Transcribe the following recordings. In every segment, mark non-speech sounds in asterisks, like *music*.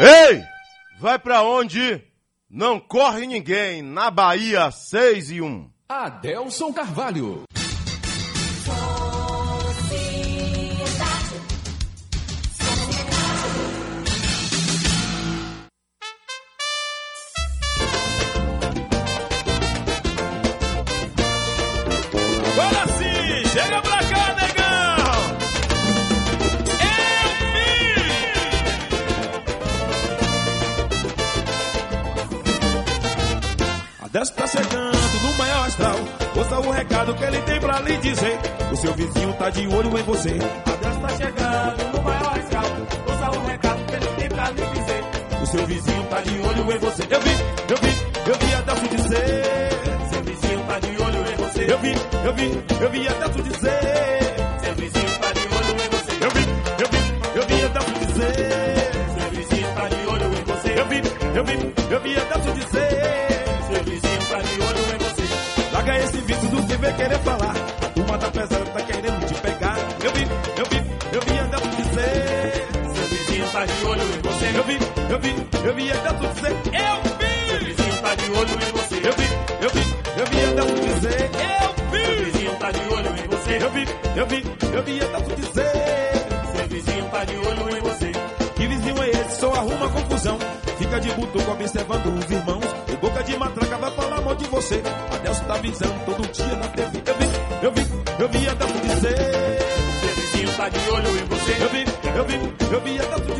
Ei! Vai pra onde? Não corre ninguém. Na Bahia, 6 e 1. Adelson Carvalho. Dizer. O seu vizinho tá de olho em você. A Décio tá chegando no maior astral. Ouça o recado que ele tem pra lhe dizer. O seu vizinho tá de olho em você. Eu vi, eu vi, eu vi a Décio dizer. Seu vizinho tá de olho em você. Eu vi, eu vi, eu vi a Décio dizer. Seu vizinho tá de olho em você. Eu vi, eu vi, eu vi a Décio dizer. Seu vizinho tá de olho em você. Eu vi, eu vi, eu vi a Décio dizer. Seu vizinho tá de olho em você. Larga esse vício do que vem querer falar. Eu vi, eu vi, eu vi Décio dizer. Eu vi! Seu vizinho tá de olho em você. Eu vi, eu vi, eu vi Décio dizer. Eu vi! Seu vizinho tá de olho em você. Eu vi, eu vi, eu vi Décio dizer. Seu vizinho tá de olho em você. Que vizinho é esse? Só arruma confusão. Fica de butuco observando os irmãos. O boca de matraca vai falar mal de você. A Delcio tá avisando todo dia na TV. Eu vi, eu vi, eu vi Delcio dizer. Seu vizinho tá de olho em você. Eu vi, eu vi, eu vi a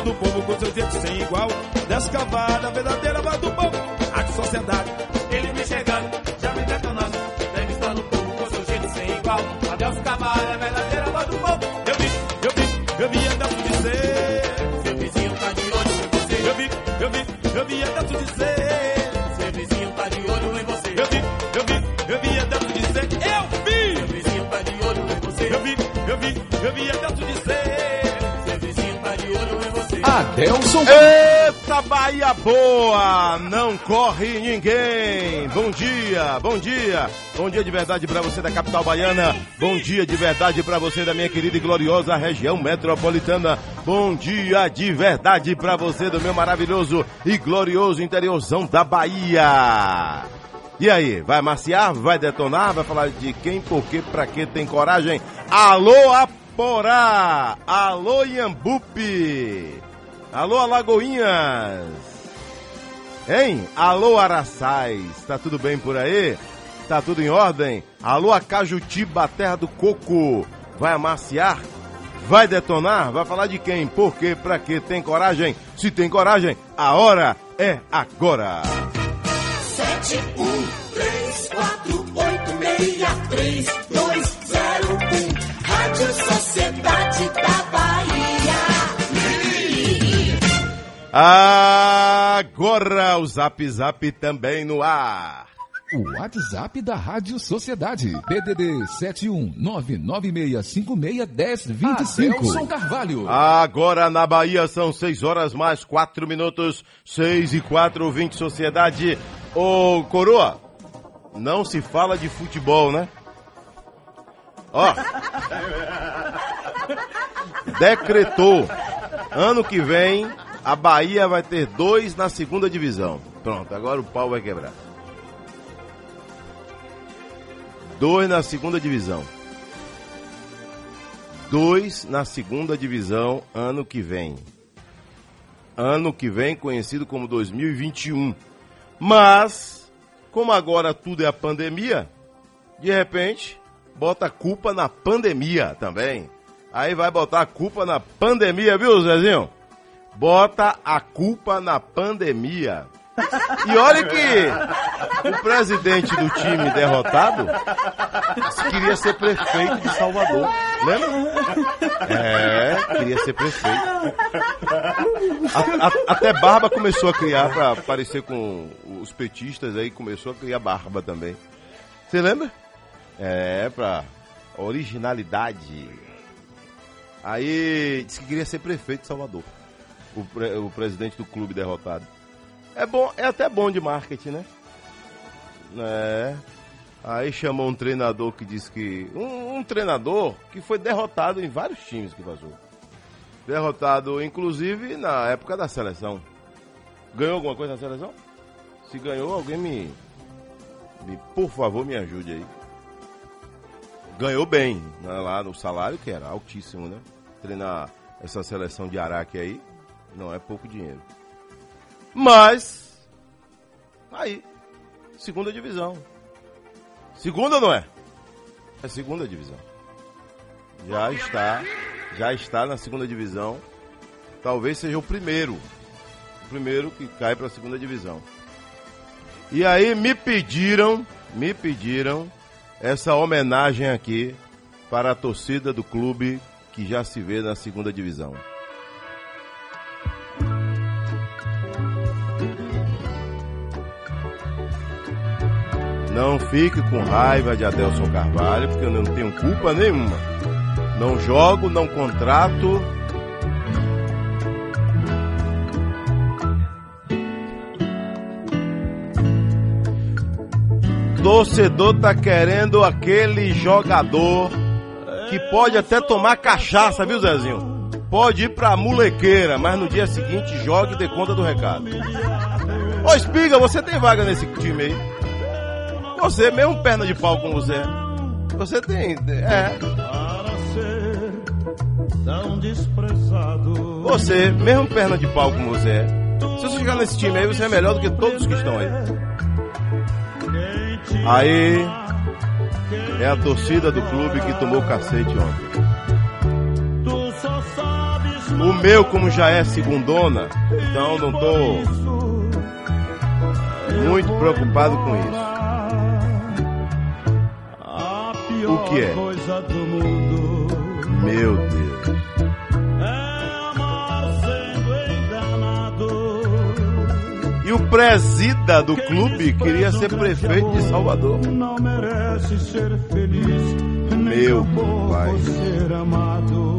Entrevistando o povo com seu jeito sem igual. Descavada, verdadeira Adelson Eita Bahia boa! Não corre ninguém! Bom dia, bom dia! Bom dia de verdade pra você da capital baiana. Bom dia de verdade pra você da minha querida e gloriosa região metropolitana. Bom dia de verdade pra você do meu maravilhoso e glorioso interiorzão da Bahia. E aí, vai maciar, vai detonar, vai falar de quem, por quê, pra quê tem coragem? Alô Aporá! Alô Iambupe! Alô Alagoinhas! Hein? Alô Araçais! Tá tudo bem por aí? Tá tudo em ordem? Alô Acajutiba, terra do coco! Vai amaciar? Vai detonar? Vai falar de quem? Por quê? Pra quê? Tem coragem? Se tem coragem, a hora é agora! Sete, um, três, quatro, oito, meia, três, dois, zero, um. Rádio Sociedade da Bahia. Agora o Zap Zap também no ar! O WhatsApp da Rádio Sociedade. DDD 71996561025. Adelson Carvalho. Agora na Bahia são 6 horas mais 4 minutos, 6 e 4, 20 Sociedade. Ô Coroa, não se fala de futebol, né? Ó, *laughs* decretou, ano que vem a Bahia vai ter dois na segunda divisão. Pronto, agora o pau vai quebrar. Dois na segunda divisão. Dois na segunda divisão ano que vem. Ano que vem conhecido como 2021. Mas, como agora tudo é a pandemia, de repente, bota a culpa na pandemia também. Aí vai botar a culpa na pandemia, viu, Zezinho? Bota a culpa na pandemia. E olha que o presidente do time derrotado queria ser prefeito de Salvador. Lembra? É, queria ser prefeito. A- a- até barba começou a criar pra parecer com os petistas aí, começou a criar barba também. Você lembra? É, pra originalidade. Aí disse que queria ser prefeito de Salvador. O, pre- o presidente do clube derrotado. É bom, é até bom de marketing, né? É. Aí chamou um treinador que disse que. Um, um treinador que foi derrotado em vários times que vazou. Derrotado, inclusive, na época da seleção. Ganhou alguma coisa na seleção? Se ganhou, alguém me. me por favor, me ajude aí. Ganhou bem, né, lá no salário, que era altíssimo, né? Treinar essa seleção de Araque aí não é pouco dinheiro. Mas. Aí. Segunda divisão. Segunda não é? É segunda divisão. Já está. Já está na segunda divisão. Talvez seja o primeiro. O primeiro que cai para a segunda divisão. E aí me pediram, me pediram essa homenagem aqui para a torcida do clube que já se vê na segunda divisão. Não fique com raiva de Adelson Carvalho, porque eu não tenho culpa nenhuma. Não jogo, não contrato. Torcedor tá querendo aquele jogador que pode até tomar cachaça, viu, Zezinho? Pode ir pra mulequeira, mas no dia seguinte jogue e dê conta do recado. Ô, Espiga, você tem vaga nesse time aí? Você, mesmo perna de pau como você. Você tem. É. Para ser tão desprezado. Você, mesmo perna de pau como você. Se você chegar nesse time aí, você é melhor do que todos que estão aí. Aí é a torcida do clube que tomou cacete ontem. O meu, como já é segundona, então não tô muito preocupado com isso. Que é? coisa do mundo Meu Deus. é amar sendo enganado. E o presida do clube queria ser prefeito de Salvador. Não merece ser feliz, nem Meu pai. ser amado.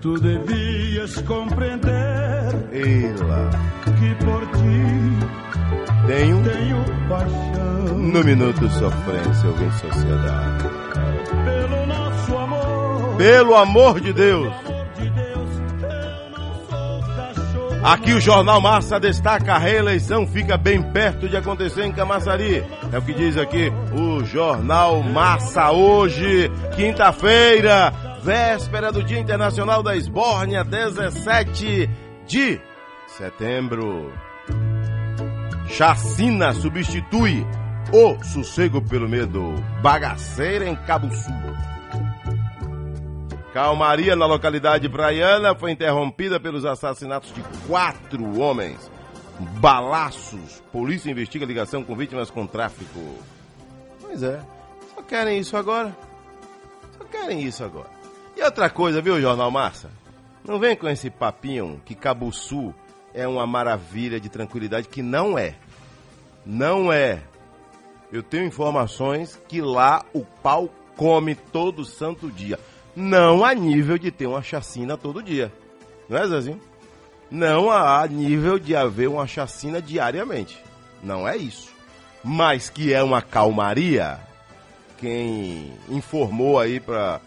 Tu devias compreender Eila. que por ti Tenho tenho paixão. no minuto sofrência, eu venho sociedade. Pelo nosso amor, Pelo amor de Deus. Aqui o Jornal Massa destaca a reeleição fica bem perto de acontecer em Camaçari. É o que diz aqui o Jornal Massa hoje, quinta-feira, véspera do Dia Internacional da Esbórnia, 17 de setembro. Chacina substitui o sossego pelo medo. Bagaceira em Cabo Sul. Calmaria na localidade praiana foi interrompida pelos assassinatos de quatro homens. Balaços. Polícia investiga ligação com vítimas com tráfico. Pois é. Só querem isso agora. Só querem isso agora. E outra coisa, viu, Jornal Massa? Não vem com esse papinho que Cabo Sul é uma maravilha de tranquilidade, que não é. Não é. Eu tenho informações que lá o pau come todo santo dia. Não a nível de ter uma chacina todo dia. Não é, Zezinho? Não a nível de haver uma chacina diariamente. Não é isso. Mas que é uma calmaria, quem informou aí para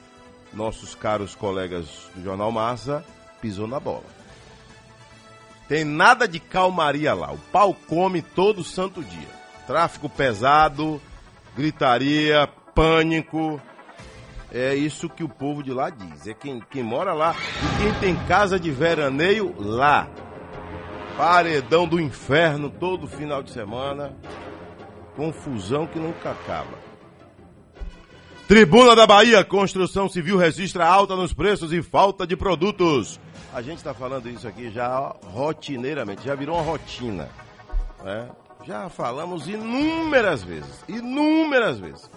nossos caros colegas do Jornal Massa pisou na bola. Tem nada de calmaria lá. O pau come todo santo dia. Tráfico pesado, gritaria, pânico. É isso que o povo de lá diz. É quem, quem mora lá e quem tem casa de veraneio lá. Paredão do inferno todo final de semana. Confusão que nunca acaba. Tribuna da Bahia, construção civil registra alta nos preços e falta de produtos. A gente está falando isso aqui já rotineiramente, já virou uma rotina. né? Já falamos inúmeras vezes, inúmeras vezes.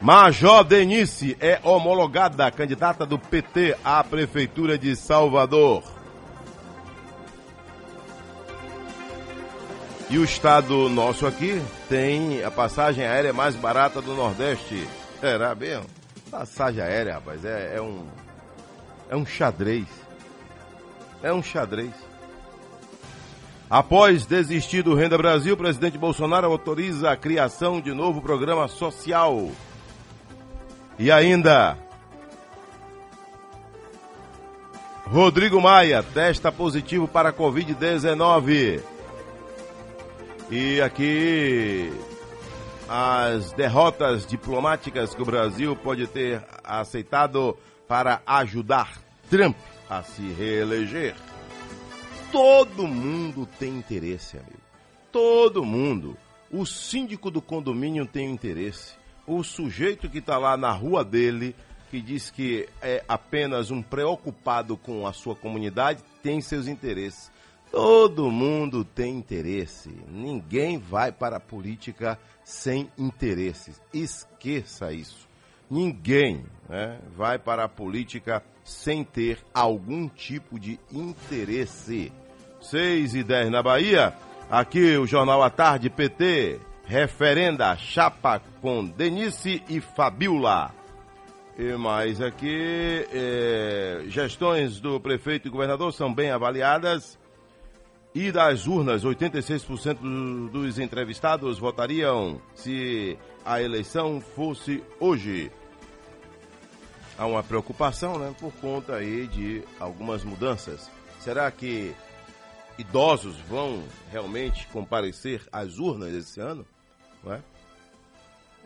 Major Denise é homologada candidata do PT à Prefeitura de Salvador. E o estado nosso aqui tem a passagem aérea mais barata do Nordeste. Será mesmo? Passagem aérea, rapaz, é, é um. É um xadrez. É um xadrez. Após desistir do Renda Brasil, o presidente Bolsonaro autoriza a criação de novo programa social. E ainda, Rodrigo Maia testa positivo para a Covid-19. E aqui as derrotas diplomáticas que o Brasil pode ter aceitado para ajudar Trump a se reeleger. Todo mundo tem interesse, amigo. Todo mundo. O síndico do condomínio tem interesse. O sujeito que está lá na rua dele, que diz que é apenas um preocupado com a sua comunidade, tem seus interesses. Todo mundo tem interesse. Ninguém vai para a política sem interesses. Esqueça isso. Ninguém né, vai para a política sem ter algum tipo de interesse. 6 e 10 na Bahia. Aqui o Jornal à Tarde PT. Referenda chapa com Denise e Fabiola. E mais aqui, é, gestões do prefeito e governador são bem avaliadas. E das urnas, 86% dos entrevistados votariam se a eleição fosse hoje. Há uma preocupação, né, por conta aí de algumas mudanças. Será que idosos vão realmente comparecer às urnas esse ano? Não é?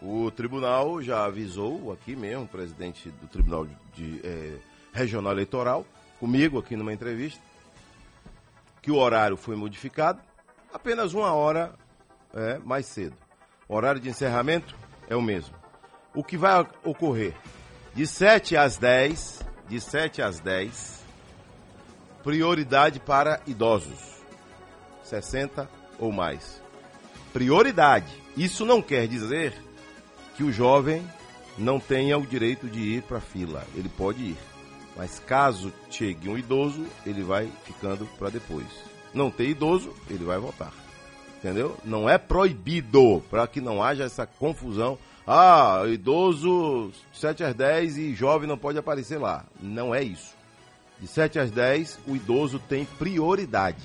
O tribunal já avisou aqui mesmo, o presidente do Tribunal de, eh, Regional Eleitoral, comigo aqui numa entrevista, que o horário foi modificado, apenas uma hora é, mais cedo. O horário de encerramento é o mesmo. O que vai ocorrer? De 7 às 10, de 7 às 10, prioridade para idosos, 60 ou mais. Prioridade. Isso não quer dizer que o jovem não tenha o direito de ir para a fila. Ele pode ir. Mas caso chegue um idoso, ele vai ficando para depois. Não ter idoso, ele vai votar. Entendeu? Não é proibido, para que não haja essa confusão. Ah, idoso 7 às 10 e jovem não pode aparecer lá. Não é isso. De 7 às 10, o idoso tem prioridade.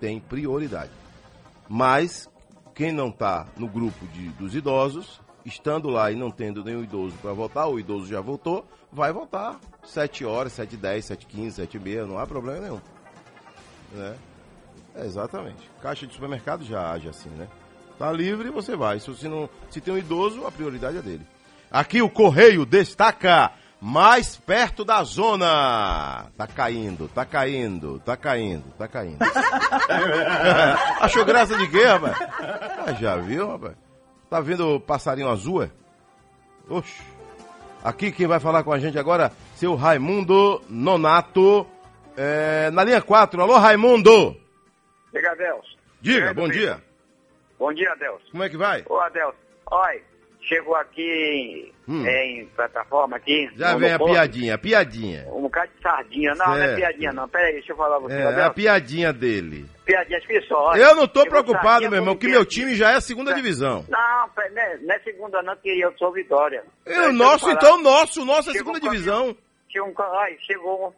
Tem prioridade. Mas quem não está no grupo de, dos idosos, estando lá e não tendo nenhum idoso para votar, o idoso já votou, vai votar 7 horas, 7 10, 7 15, 7 e meia, não há problema nenhum. Né? É, exatamente. Caixa de supermercado já age assim, né? Tá livre, você vai. Se, você não, se tem um idoso, a prioridade é dele. Aqui o Correio destaca mais perto da zona. Tá caindo, tá caindo, tá caindo, tá caindo. *laughs* Achou graça de quê, rapaz? Ah, já viu, rapaz? Tá vendo o passarinho azul? É? Oxe. Aqui quem vai falar com a gente agora, seu Raimundo Nonato, é, na linha 4. Alô, Raimundo! Diga, Adelso. Diga, bom dia. Bom dia, Adelso. Como é que vai? Ô, Adelso, olha, chegou aqui Hum. em plataforma aqui. Já vem a piadinha, a piadinha. Um bocado de sardinha. Não, não é Certo. piadinha, não. Pera aí, deixa eu falar você, É, a piadinha dele. Piadinha, que só. Eu não tô preocupado, meu irmão, que meu time já é a segunda divisão. Não, é- não é segunda, não, queria, eu sou Vitória. E Deixa o nosso, então, nosso, o nosso é a Chegou segunda divisão. Chegou um, ai, chegou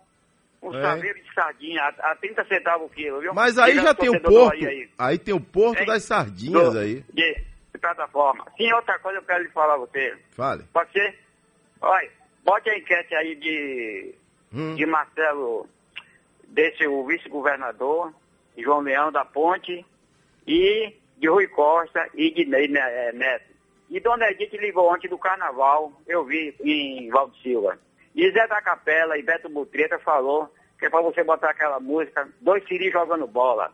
um, É. saveiro de sardinha a, a 30 centavos o quilo, viu? Mas aí já tem o porto. Bahia aí. Aí tem o porto Hein? das sardinhas Do- aí. De, de plataforma. Sim, outra coisa eu quero lhe falar a você. Fale. Pode ser? Olha, bote a enquete aí de, Hum. de Marcelo, desse o vice-governador, João Leão da Ponte, e de Rui Costa e de Ney Neto. E Dona Edith ligou ontem do carnaval, eu vi em Valdo Silva. E Zé da Capela e Beto Butreta falou que é pra você botar aquela música, dois siris jogando bola.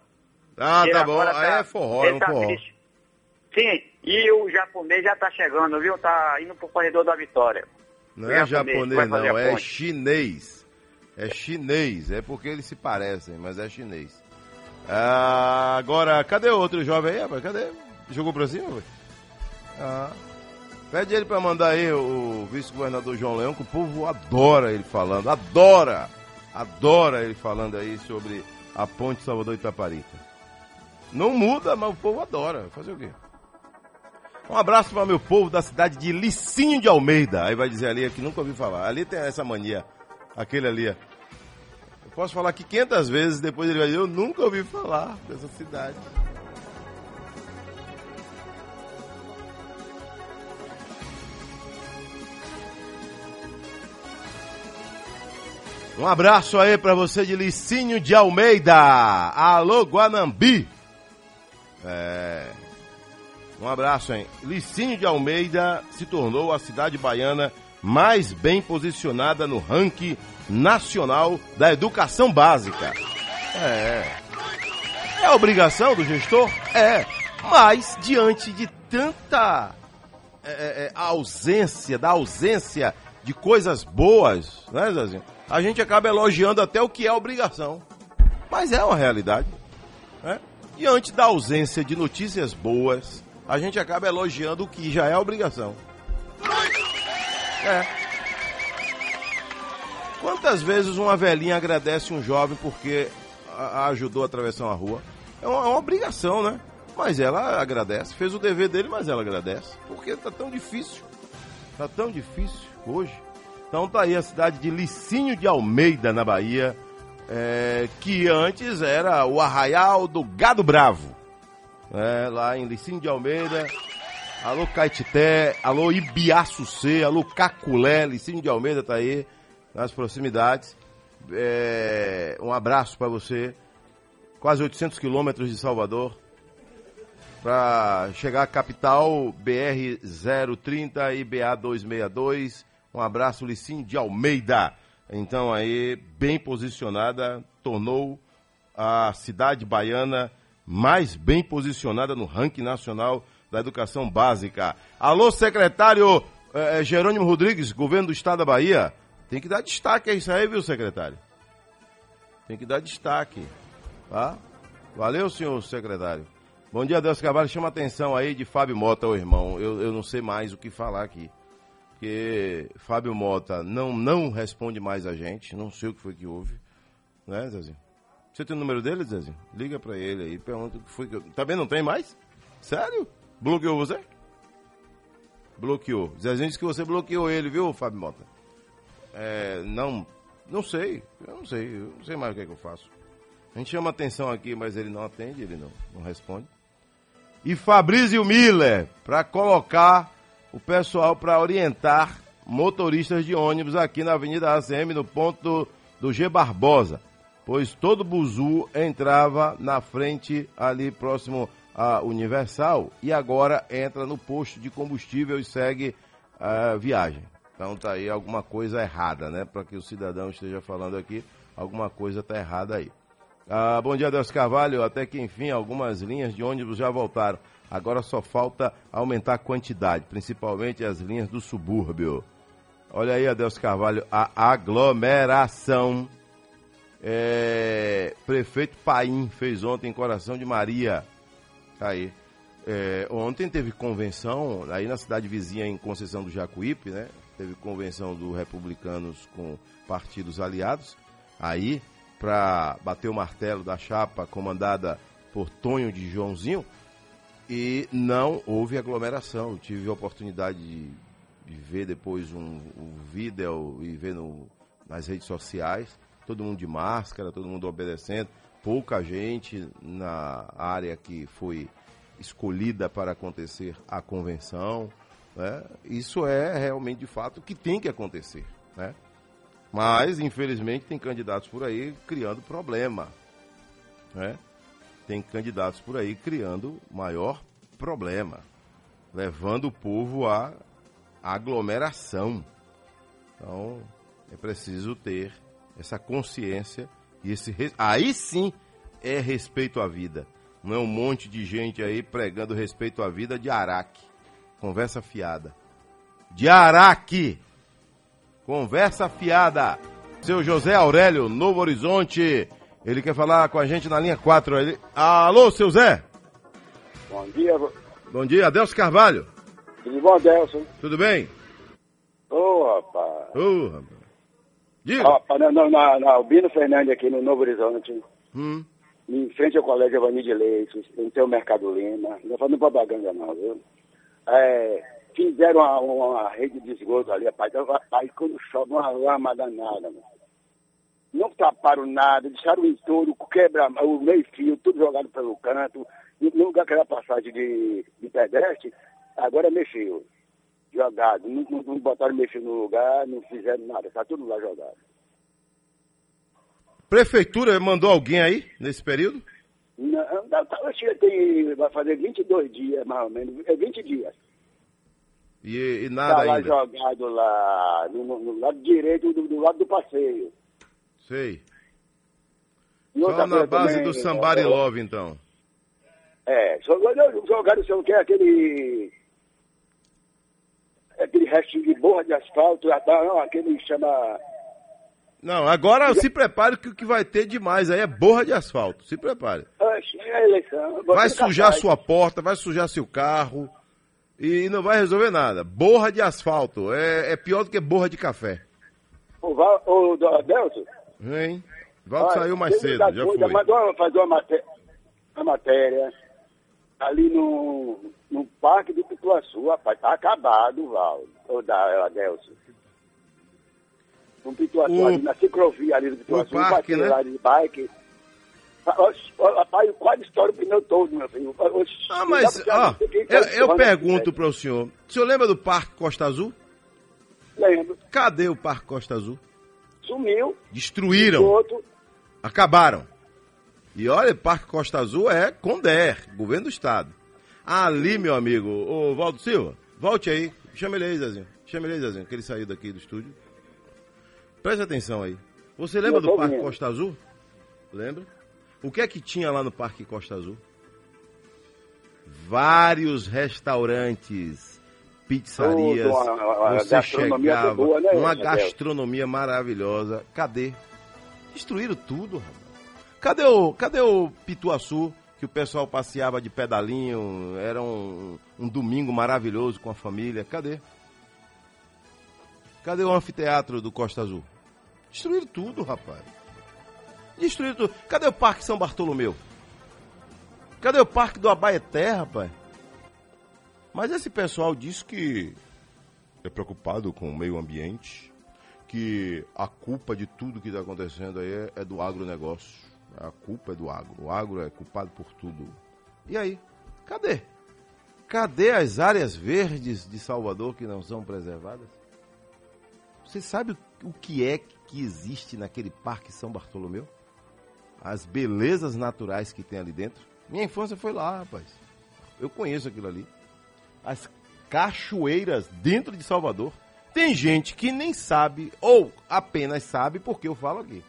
Ah, Ele tá bom. agora Aí tá- é forró, é um tá forró. triste. Sim, e o japonês já tá chegando, viu? Tá indo pro corredor da vitória. Não é japonês, não, é chinês. É chinês, é porque eles se parecem, mas é chinês. Ah, agora, cadê o outro jovem aí, rapaz? Cadê? Jogou pra cima? Ah. Pede ele pra mandar aí o vice-governador João Leão, que o povo adora ele falando, adora, adora ele falando aí sobre a ponte Salvador Itaparica. Não muda, mas o povo adora. Fazer o quê? Um abraço para meu povo da cidade de Licinho de Almeida. Aí vai dizer ali que nunca ouvi falar. Ali tem essa mania. Aquele ali, ó. Posso falar aqui 500 vezes, depois ele vai dizer, eu nunca ouvi falar dessa cidade. Um abraço aí pra você de Licínio de Almeida. Alô, Guanambi. É. Um abraço, hein? Licínio de Almeida se tornou a cidade baiana mais bem posicionada no ranking nacional da educação básica. É. É obrigação do gestor? É. Mas, diante de tanta é, é, ausência, da ausência de coisas boas, né, Zezinho? A gente acaba elogiando até o que é obrigação. Mas é uma realidade. Né? Diante da ausência de notícias boas, a gente acaba elogiando o que já é obrigação. É. Quantas vezes uma velhinha agradece um jovem porque a, ajudou a atravessar uma rua? É uma, é uma, obrigação, né? Mas ela agradece. Fez o dever dele, mas ela agradece. Porque tá tão difícil. Tá tão difícil hoje. Então tá aí a cidade de Licínio de Almeida, na Bahia, é, que antes era o arraial do Gado Bravo. É, lá em Licínio de Almeida. Alô Caetité, alô Ibiaçucê, alô Caculé, Licínio de Almeida tá aí, nas proximidades. É, um abraço para você. Quase 800 quilômetros de Salvador. Para chegar à capital, BR 030 e BA 262 um abraço, Licim de Almeida. Então aí, bem posicionada, tornou a cidade baiana mais bem posicionada no ranking nacional da educação básica. Alô, secretário eh, Jerônimo Rodrigues, governo do estado da Bahia. Tem que dar destaque a isso aí, viu, secretário? Tem que dar destaque, tá? Valeu, senhor secretário. Bom dia, Deus Carvalho. Chama atenção aí de Fábio Mota, o irmão. Eu, eu não sei mais o que falar aqui que Fábio Mota não, não responde mais a gente, não sei o que foi que houve, né, Zezinho? Você tem o número dele, Zezinho? Liga pra ele aí, pergunta o que foi que... Também não tem mais? Sério? Bloqueou você? Bloqueou. Zezinho disse que você bloqueou ele, viu, Fábio Mota? É, não, não sei, eu não sei, eu não sei mais o que, é que eu faço. A gente chama atenção aqui, mas ele não atende, ele não, não responde. E Fabrício Miller, para colocar o pessoal para orientar motoristas de ônibus aqui na Avenida ACM, no ponto do G Barbosa, pois todo buzu entrava na frente ali próximo à Universal e agora entra no posto de combustível e segue a viagem. Então tá aí alguma coisa errada, né? Para que o cidadão esteja falando aqui, alguma coisa tá errada aí. Ah, bom dia, Deus Carvalho. Até que enfim, algumas linhas de ônibus já voltaram. Agora só falta aumentar a quantidade, principalmente as linhas do subúrbio. Olha aí, Adelso Carvalho, a aglomeração. É, prefeito Paim fez ontem em Coração de Maria. Tá aí. É, ontem teve convenção aí na cidade vizinha em Conceição do Jacuípe, né? Teve convenção do Republicanos com partidos aliados. Aí, para bater o martelo da chapa comandada por Tonho de Joãozinho, e não houve aglomeração. Tive a oportunidade de, de ver depois um, um, vídeo e ver no, nas redes sociais, todo mundo de máscara, todo mundo obedecendo, pouca gente na área que foi escolhida para acontecer a convenção. Né? Isso é realmente de fato que tem que acontecer. Né? Mas, infelizmente, tem candidatos por aí criando problema. Né? Tem candidatos por aí criando maior problema, levando o povo à aglomeração. Então, é preciso ter essa consciência e esse aí sim é respeito à vida. Não é um monte de gente aí pregando respeito à vida de Araque. Conversa fiada. De Araque. Conversa fiada. Seu José Aurélio, Novo Horizonte. Ele quer falar com a gente na linha 4. Ele... Alô, seu Zé? Bom dia. Bom dia, Adelso Carvalho. Tudo bom, Adelso? Tudo bem? Ô, oh, rapaz. Ô, oh, rapaz. Diga. Rapaz, na, na, na Albino Fernandes aqui no Novo Horizonte. Hum. Em frente ao Colégio Evani de Leite, não tem o Mercado Lima. Não estou fazendo propaganda não, viu? É, fizeram uma, uma, rede de esgoto ali, rapaz. Aí quando chove, uma lama danada, mano. Não taparam nada, deixaram o entorno, quebra o meio-fio, tudo jogado pelo canto. No lugar que era passagem de, de pedestre, agora mexeu. Jogado. Não, não, não botaram mexer no lugar, não fizeram nada, está tudo lá jogado. Prefeitura mandou alguém aí nesse período? Não, tá, acho que tem, vai fazer 22 dias, mais ou menos, é 20 dias. E, e Está nada lá ainda. jogado lá, no, no- no lado direito, do, do lado do passeio. Sei. E Só na base também, do Somebody é, Love, então. É, jogaram, jogaram o que, aquele. Aquele restinho de borra de asfalto, ah, não, aquele chama. Não, agora se prepare que o que vai ter demais aí é borra de asfalto. Se prepare. É. Vai sujar sua porta, vai sujar seu carro e não vai resolver nada. Borra de asfalto é, é pior do que borra de café. O, Val, o do Adelson. Hein? Valdo olha, saiu mais cedo, já coisa, foi. Mandou uma- fazer uma matéria, uma matéria ali no, no Parque do Pituaçu, rapaz. Tá acabado, Val, o da Adelson. No Pituaçu, O- ali na ciclovia ali do Pituaçu, o parque, um né? lá de bike. Rapaz, quase estoura o pneu todo, meu filho. Ah, mas, ó, eu, tá eu pergunto para o senhor. O senhor lembra do Parque Costa Azul? Lembro. Cadê o Parque Costa Azul? Sumiu. Destruíram, Outro. acabaram. E olha, Parque Costa Azul é Conder, governo do estado. Ali, meu amigo, o Valdo Silva, volte aí. Chama ele aí, Zezinho. Chama ele aí, Zezinho, que ele saiu daqui do estúdio. Preste atenção aí. Você lembra do Parque vendo. Costa Azul? Lembra? O que é que tinha lá no Parque Costa Azul? Vários restaurantes, pizzarias. Tudo, uma- uma você chegava, boa, né, uma gastronomia maravilhosa. Cadê? Destruíram tudo, rapaz. Cadê o, cadê o Pituaçu, que o pessoal passeava de pedalinho, era um, um domingo maravilhoso com a família? Cadê? Cadê o anfiteatro do Costa Azul? Destruíram tudo, rapaz. Destruíram tudo. Cadê o Parque São Bartolomeu? Cadê o Parque do Abaeté, rapaz? Mas esse pessoal diz que é preocupado com o meio ambiente, que a culpa de tudo que está acontecendo aí é, é do agronegócio. A culpa é do agro. O agro é culpado por tudo. E aí? Cadê? Cadê as áreas verdes de Salvador que não são preservadas? Você sabe o- que é que existe naquele Parque São Bartolomeu? As belezas naturais que tem ali dentro. Minha infância foi lá, rapaz. Eu conheço aquilo ali. As cachoeiras dentro de Salvador. Tem gente que nem sabe, ou apenas sabe porque eu falo aqui.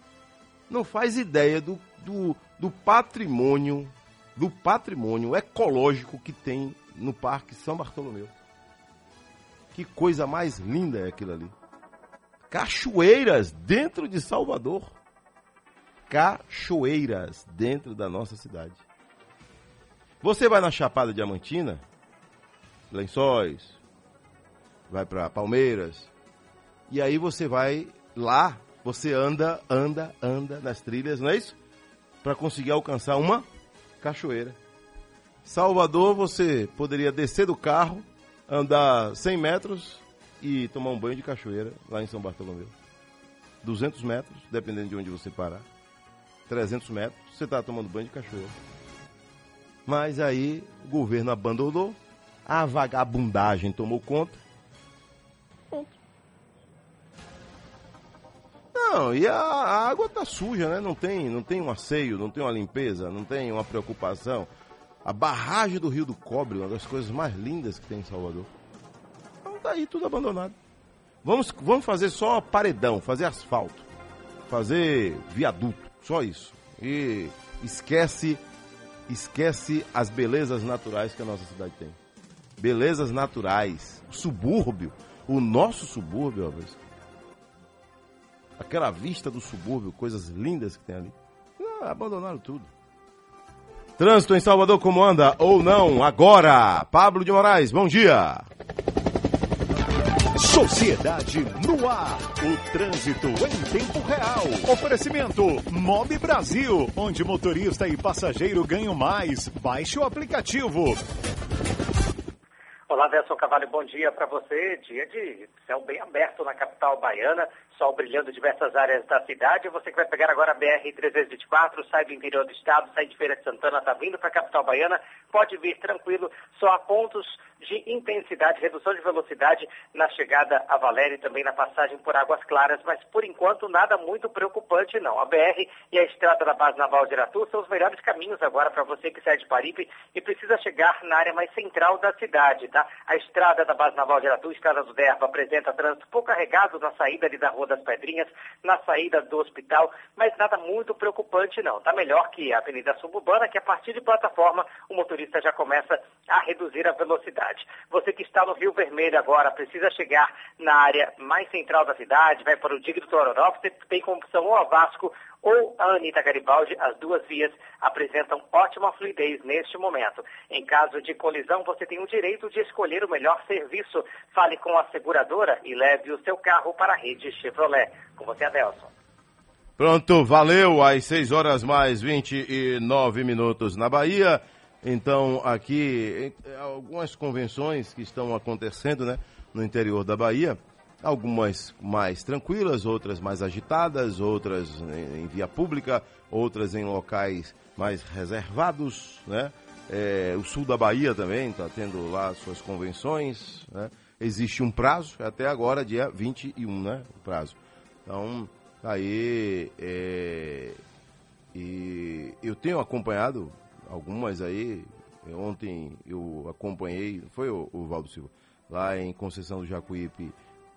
Não faz ideia do, do, do patrimônio, do patrimônio ecológico que tem no Parque São Bartolomeu. Que coisa mais linda é aquilo ali. Cachoeiras dentro de Salvador. Cachoeiras dentro da nossa cidade. Você vai na Chapada Diamantina, Lençóis, vai para Palmeiras, e aí você vai lá, você anda, anda, anda nas trilhas, não é isso? Para conseguir alcançar uma cachoeira. Salvador, você poderia descer do carro, andar 100 metros e tomar um banho de cachoeira lá em São Bartolomeu. 200 metros, dependendo de onde você parar. 300 metros, você está tomando banho de cachoeira. Mas aí o governo abandonou, a vagabundagem tomou conta. Não, e a, a água tá suja, né? Não tem, não tem um asseio, não tem uma limpeza, não tem uma preocupação. A barragem do Rio do Cobre, uma das coisas mais lindas que tem em Salvador. Então tá aí tudo abandonado. Vamos, vamos fazer só paredão, fazer asfalto, fazer viaduto, só isso. E esquece, esquece as belezas naturais que a nossa cidade tem. Belezas naturais, o subúrbio, o nosso subúrbio, Alves. Aquela vista do subúrbio, coisas lindas que tem ali. Ah, abandonaram tudo. Trânsito em Salvador como anda ou não? Agora, Pablo de Moraes, bom dia. Sociedade no ar. O trânsito em tempo real. Oferecimento Mob Brasil, onde motorista e passageiro ganham mais. Baixe o aplicativo. Olá, Nelson Cavalho, bom dia para você. Dia de céu bem aberto na capital baiana, sol brilhando em diversas áreas da cidade. Você que vai pegar agora a BR-324, sai do interior do estado, sai de Feira de Santana, está vindo para a capital baiana, pode vir tranquilo, só há pontos de intensidade, redução de velocidade na chegada a Valéria e também na passagem por Águas Claras, mas por enquanto nada muito preocupante não. A BR e a estrada da base naval de Iratu são os melhores caminhos agora para você que sai de Paripe e precisa chegar na área mais central da cidade, tá? A estrada da base naval de Iratu, estrada do Derba, apresenta trânsito pouco carregado na saída ali da Rua das Pedrinhas, na saída do hospital, mas nada muito preocupante não. Tá melhor que a Avenida Suburbana, que a partir de plataforma o motorista já começa a reduzir a velocidade. Você que está no Rio Vermelho agora, precisa chegar na área mais central da cidade, vai para o Digue do Tororó, você tem como opção ou a Vasco ou a Anitta Garibaldi, as duas vias apresentam ótima fluidez neste momento. Em caso de colisão, você tem o direito de escolher o melhor serviço. Fale com a seguradora e leve o seu carro para a rede Chevrolet. Com você, Adelson. Pronto, valeu. Às 6 horas mais 29 minutos na Bahia. Então, aqui, algumas convenções que estão acontecendo né, no interior da Bahia, algumas mais tranquilas, outras mais agitadas, outras em via pública, outras em locais mais reservados, né? É, o sul da Bahia também está tendo lá suas convenções, né? Existe um prazo, até agora, dia 21, né? O prazo. Então, aí, é, e eu tenho acompanhado algumas aí. Ontem eu acompanhei, foi o, o Valdo Silva, lá em Conceição do Jacuípe,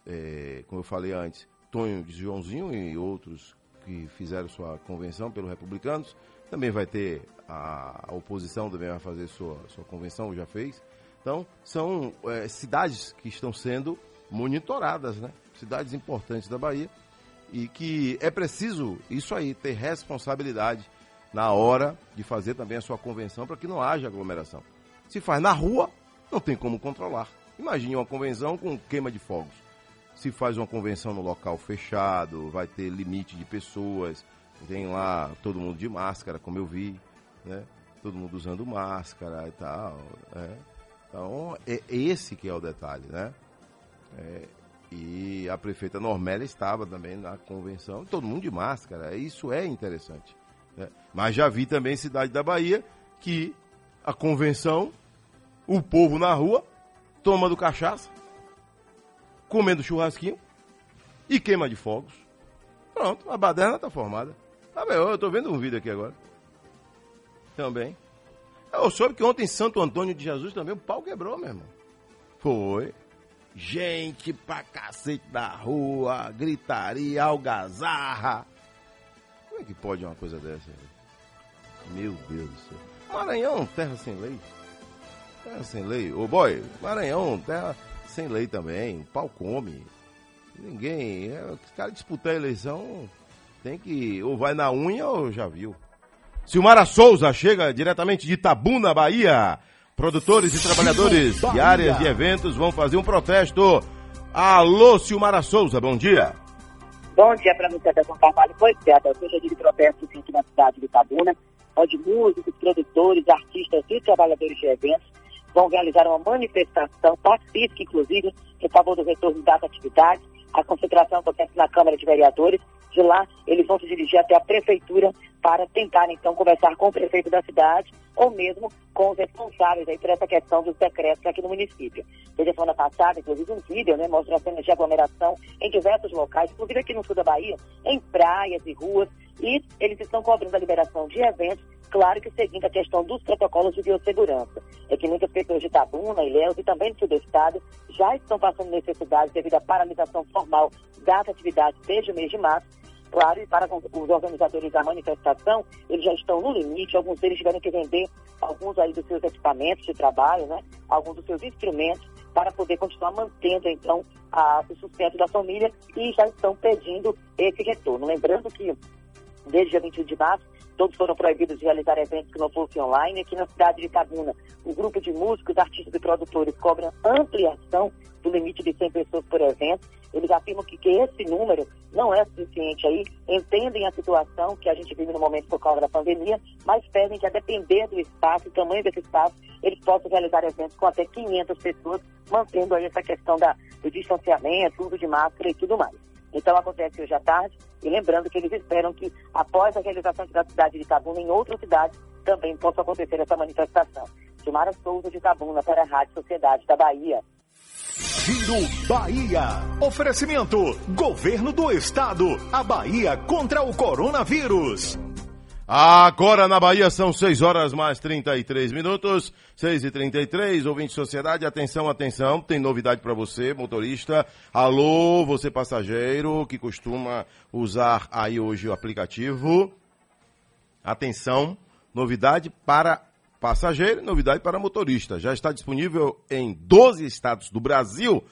é, como eu falei antes, Tonho de Joãozinho e outros que fizeram sua convenção pelos republicanos. Também vai ter a, a oposição, também vai fazer sua, sua convenção, já fez. Então, são é, cidades que estão sendo monitoradas, né? Cidades importantes da Bahia e que é preciso isso aí, ter responsabilidade na hora de fazer também a sua convenção para que não haja aglomeração. Se faz na rua, não tem como controlar. Imagine uma convenção com queima de fogos. Se faz uma convenção no local fechado, vai ter limite de pessoas, tem lá todo mundo de máscara, como eu vi, né? Todo mundo usando máscara e tal. Né? Então, é esse que é o detalhe, né? É, e a prefeita Normélia estava também na convenção, todo mundo de máscara. Isso é interessante. Né? Mas já vi também cidade da Bahia que a convenção, o povo na rua, tomando cachaça, comendo churrasquinho e queima de fogos. Pronto, a baderna está formada. Tá bem, eu estou vendo um vídeo aqui agora. Também. Eu soube que ontem em Santo Antônio de Jesus também o pau quebrou, meu irmão. Foi. Gente pra cacete da rua, gritaria, algazarra. Como é que pode uma coisa dessa? Meu Deus do céu. Maranhão, terra sem lei. Terra sem lei. Ô boy, Maranhão, terra sem lei também. O pau come. Ninguém. É, os caras disputar a eleição tem que. Ou vai na unha ou já viu. Silmara Souza chega diretamente de Itabuna, Bahia. Produtores e trabalhadores de áreas de eventos vão fazer um protesto. Alô, Silmara Souza, bom dia. Bom dia para você, Adelson Carvalho. Pois é, Adelson, hoje é dia de protesto aqui na cidade de Itabuna, onde músicos, produtores, artistas e trabalhadores de eventos vão realizar uma manifestação pacífica, inclusive, em favor do retorno das atividades. A concentração acontece na Câmara de Vereadores. De lá, eles vão se dirigir até a Prefeitura para tentar, então, conversar com o prefeito da cidade ou mesmo com os responsáveis aí por essa questão dos decretos aqui no município. Desde a semana passada, inclusive, um vídeo, né, mostra cenas de aglomeração em diversos locais, inclusive aqui no sul da Bahia, em praias e ruas, e eles estão cobrando a liberação de eventos claro que seguindo a questão dos protocolos de biossegurança. É que muitas pessoas de Tabuna, Ilhéus e também do sul do estado já estão passando necessidades devido à paralisação formal das atividades desde o mês de março. Claro, e para os organizadores da manifestação, eles já estão no limite, alguns deles tiveram que vender alguns aí dos seus equipamentos de trabalho, né? Alguns dos seus instrumentos para poder continuar mantendo, então, a, o sustento da família e já estão pedindo esse retorno. Lembrando que Desde dia 21 de março, todos foram proibidos de realizar eventos que não fossem online. Aqui na cidade de Cabuna, o grupo de músicos, artistas e produtores cobram ampliação do limite de 100 pessoas por evento. Eles afirmam que, que esse número não é suficiente aí, entendem a situação que a gente vive no momento por causa da pandemia, mas pedem que, a depender do espaço, do tamanho desse espaço, eles possam realizar eventos com até 500 pessoas, mantendo aí essa questão da, do distanciamento, uso de máscara e tudo mais. Então acontece hoje à tarde, e lembrando que eles esperam que, após a realização da cidade de Itabuna, em outras cidades, também possa acontecer essa manifestação. Silmara Souza de Itabuna para a Rádio Sociedade da Bahia. Giro Bahia. Oferecimento: Governo do Estado. A Bahia contra o coronavírus. Agora na Bahia são 6 horas mais 33 minutos, 6 e 33 ouvinte de sociedade, atenção, atenção, tem novidade para você, motorista, alô, você passageiro que costuma usar aí hoje o aplicativo, atenção, novidade para passageiro novidade para motorista, já está disponível em 12 estados do Brasil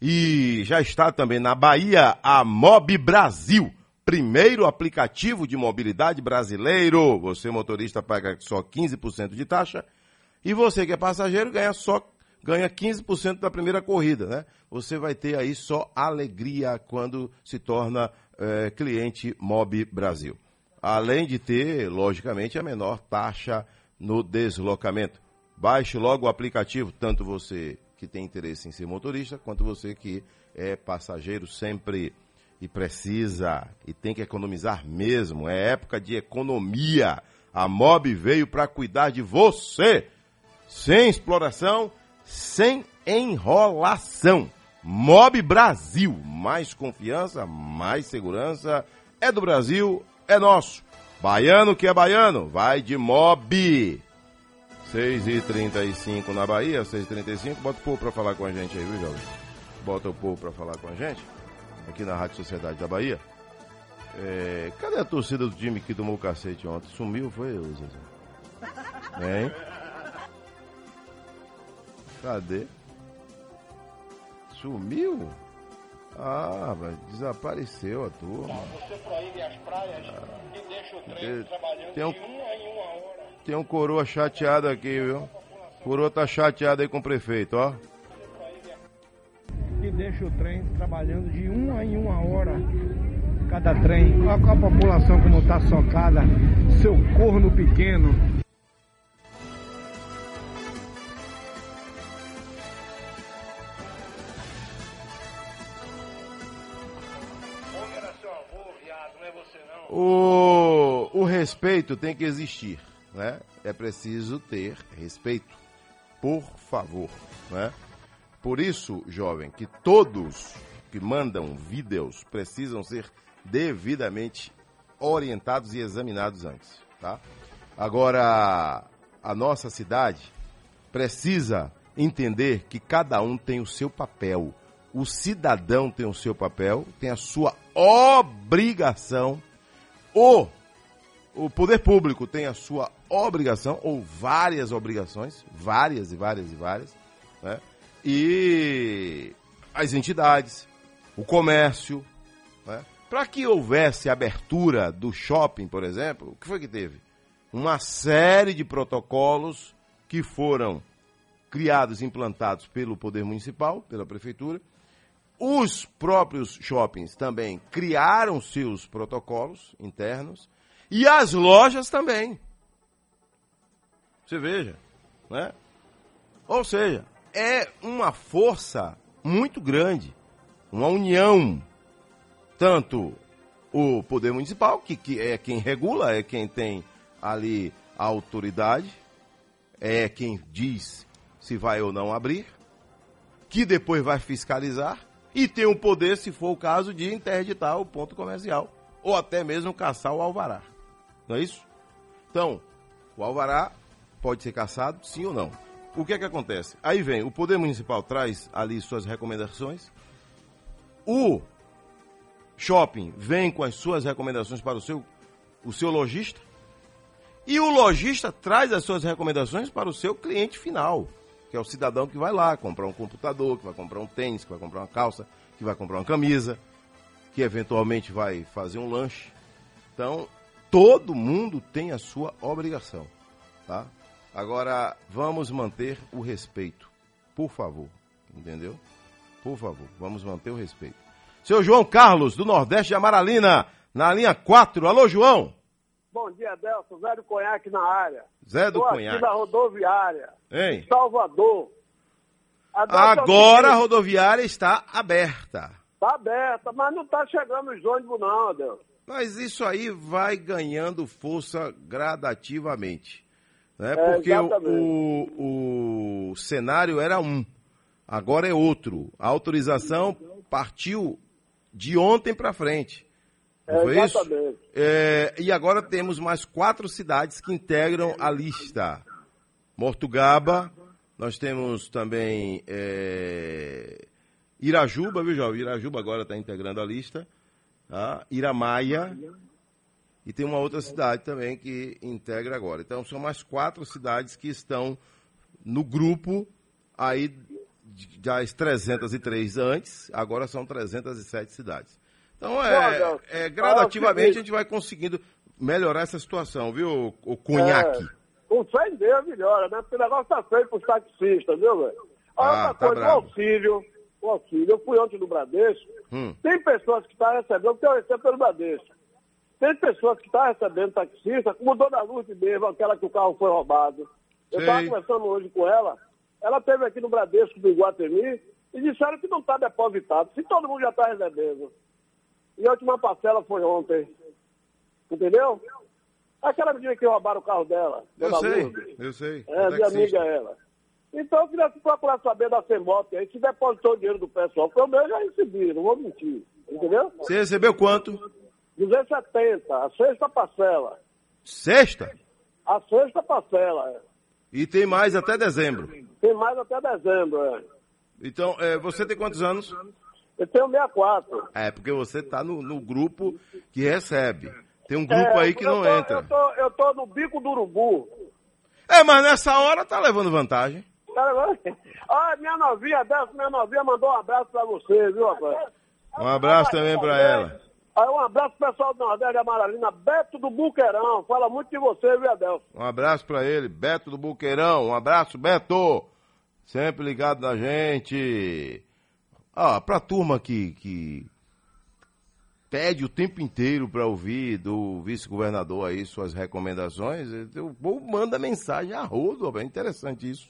e já está também na Bahia a Mob Brasil, primeiro aplicativo de mobilidade brasileiro. Você, motorista, paga só 15% de taxa e você que é passageiro ganha só ganha 15% da primeira corrida, né? Você vai ter aí só alegria quando se torna é, cliente Mob Brasil. Além de ter, logicamente, a menor taxa no deslocamento. Baixe logo o aplicativo, tanto você que tem interesse em ser motorista, quanto você que é passageiro sempre e precisa e tem que economizar mesmo. É época de economia. A Mob veio para cuidar de você, sem exploração, sem enrolação. Mob Brasil, mais confiança, mais segurança. É do Brasil, é nosso. Baiano que é baiano, vai de Mob. 6h35 na Bahia, 6h35. Bota o povo pra falar com a gente aí, viu, jovem? Bota o povo pra falar com a gente aqui na Rádio Sociedade da Bahia. É, cadê a torcida do time que tomou o cacete ontem? Sumiu, foi eu, Zezé? *laughs* Hein? Cadê? Sumiu? Ah, mas desapareceu a turma. Você proíbe as praias e deixa o trem Tem- trabalhando tem um- de uma em uma hora. Tem um coroa chateado aqui, viu? Coroa tá chateado aí com o prefeito, ó. Deixa o trem trabalhando de uma em uma hora cada trem. Olha com a população como está socada, seu corno pequeno. O, o respeito tem que existir, né? É preciso ter respeito, por favor, né? Por isso, jovem, que todos que mandam vídeos precisam ser devidamente orientados e examinados antes, tá? Agora, a nossa cidade precisa entender que cada um tem o seu papel. O cidadão tem o seu papel, tem a sua obrigação. O, o poder público tem a sua obrigação, ou várias obrigações, várias e várias e várias, né? E as entidades, o comércio, né? Para que houvesse abertura do shopping, por exemplo, o que foi que teve? Uma série de protocolos que foram criados, implantados pelo Poder Municipal, pela Prefeitura. Os próprios shoppings também criaram seus protocolos internos e as lojas também. Você veja, né? Ou seja, é uma força muito grande, uma união, tanto o Poder Municipal, que, que é quem regula, é quem tem ali a autoridade, é quem diz se vai ou não abrir, que depois vai fiscalizar e tem o poder, se for o caso, de interditar o ponto comercial ou até mesmo caçar o alvará. Não é isso? Então, o alvará pode ser caçado, sim ou não. O que é que acontece? Aí vem, o Poder Municipal traz ali suas recomendações, o shopping vem com as suas recomendações para o seu, o seu lojista, e o lojista traz as suas recomendações para o seu cliente final, que é o cidadão que vai lá comprar um computador, que vai comprar um tênis, que vai comprar uma calça, que vai comprar uma camisa, que eventualmente vai fazer um lanche. Então, todo mundo tem a sua obrigação, tá? Agora, vamos manter o respeito, por favor, entendeu? Por favor, vamos manter o respeito. Seu João Carlos, do Nordeste de Amaralina, na linha 4. Alô, João? Bom dia, Delson. Zé do Conhaque na área. Zé do Tô Conhaque. aqui na rodoviária. Hein? Salvador. Agora a rodoviária está aberta. Tá aberta, mas não tá chegando os ônibus não, Delson. Mas isso aí vai ganhando força gradativamente. Né? É, Porque o, exatamente. o, o cenário era um, agora é outro. A autorização partiu de ontem para frente. Não É, foi isso? exatamente. É, e agora temos mais quatro cidades que integram a lista. Mortugaba, nós temos também é, Irajuba, viu, Jovem? Irajuba agora está integrando a lista. Tá? Iramaia. E tem uma outra cidade também que integra agora. Então são mais quatro cidades que estão no grupo aí das 303 antes, agora são 307 cidades. Então é, é, gradativamente o a gente vai conseguindo melhorar essa situação, viu, o conhaque? É, com fé em Deus melhora, né? Porque o negócio tá feio pros taxistas, viu, velho? Ah, outra tá coisa, o bravo. auxílio, o auxílio. Eu fui ontem no Bradesco, Hum. tem pessoas que estão recebendo, que eu recebo pelo Bradesco. Tem pessoas que estão recebendo taxista, como Dona Lourdes mesmo, aquela que o carro foi roubado. Eu estava conversando hoje com ela, ela esteve aqui no Bradesco do Iguatemi e disseram que não está depositado, se todo mundo já está recebendo. E a última parcela foi ontem. Entendeu? Aquela menina que roubaram o carro dela. Eu sei, Lourdes. eu sei. É, minha taxista. amiga ela. Então eu queria procurar saber da CEMOP aí, se depositou o dinheiro do pessoal, porque eu já recebi, não vou mentir. Entendeu? Você recebeu quanto? 270, a sexta parcela. Sexta? A sexta parcela, é. E tem mais até dezembro. Tem mais até dezembro, é. Então, é, você tem quantos anos? Eu tenho 64. É, porque você está no, no grupo que recebe. Tem um grupo aí que É, não tô- entra. Eu tô, eu tô no bico do urubu. É, mas nessa hora tá levando vantagem. Cara, agora- Ah, minha novinha dessa, minha novinha mandou um abraço pra você, viu, rapaz? Um abraço também pra ela. Aí um abraço pessoal do Nordeste de Amaralina, Beto do Buqueirão. Fala muito de você, viu, Adelson? Um abraço pra ele, Beto do Buqueirão. Um abraço, Beto. Sempre ligado na gente. Ah, pra turma que, que pede o tempo inteiro pra ouvir do vice-governador aí suas recomendações, o povo manda mensagem a rodo, é interessante isso.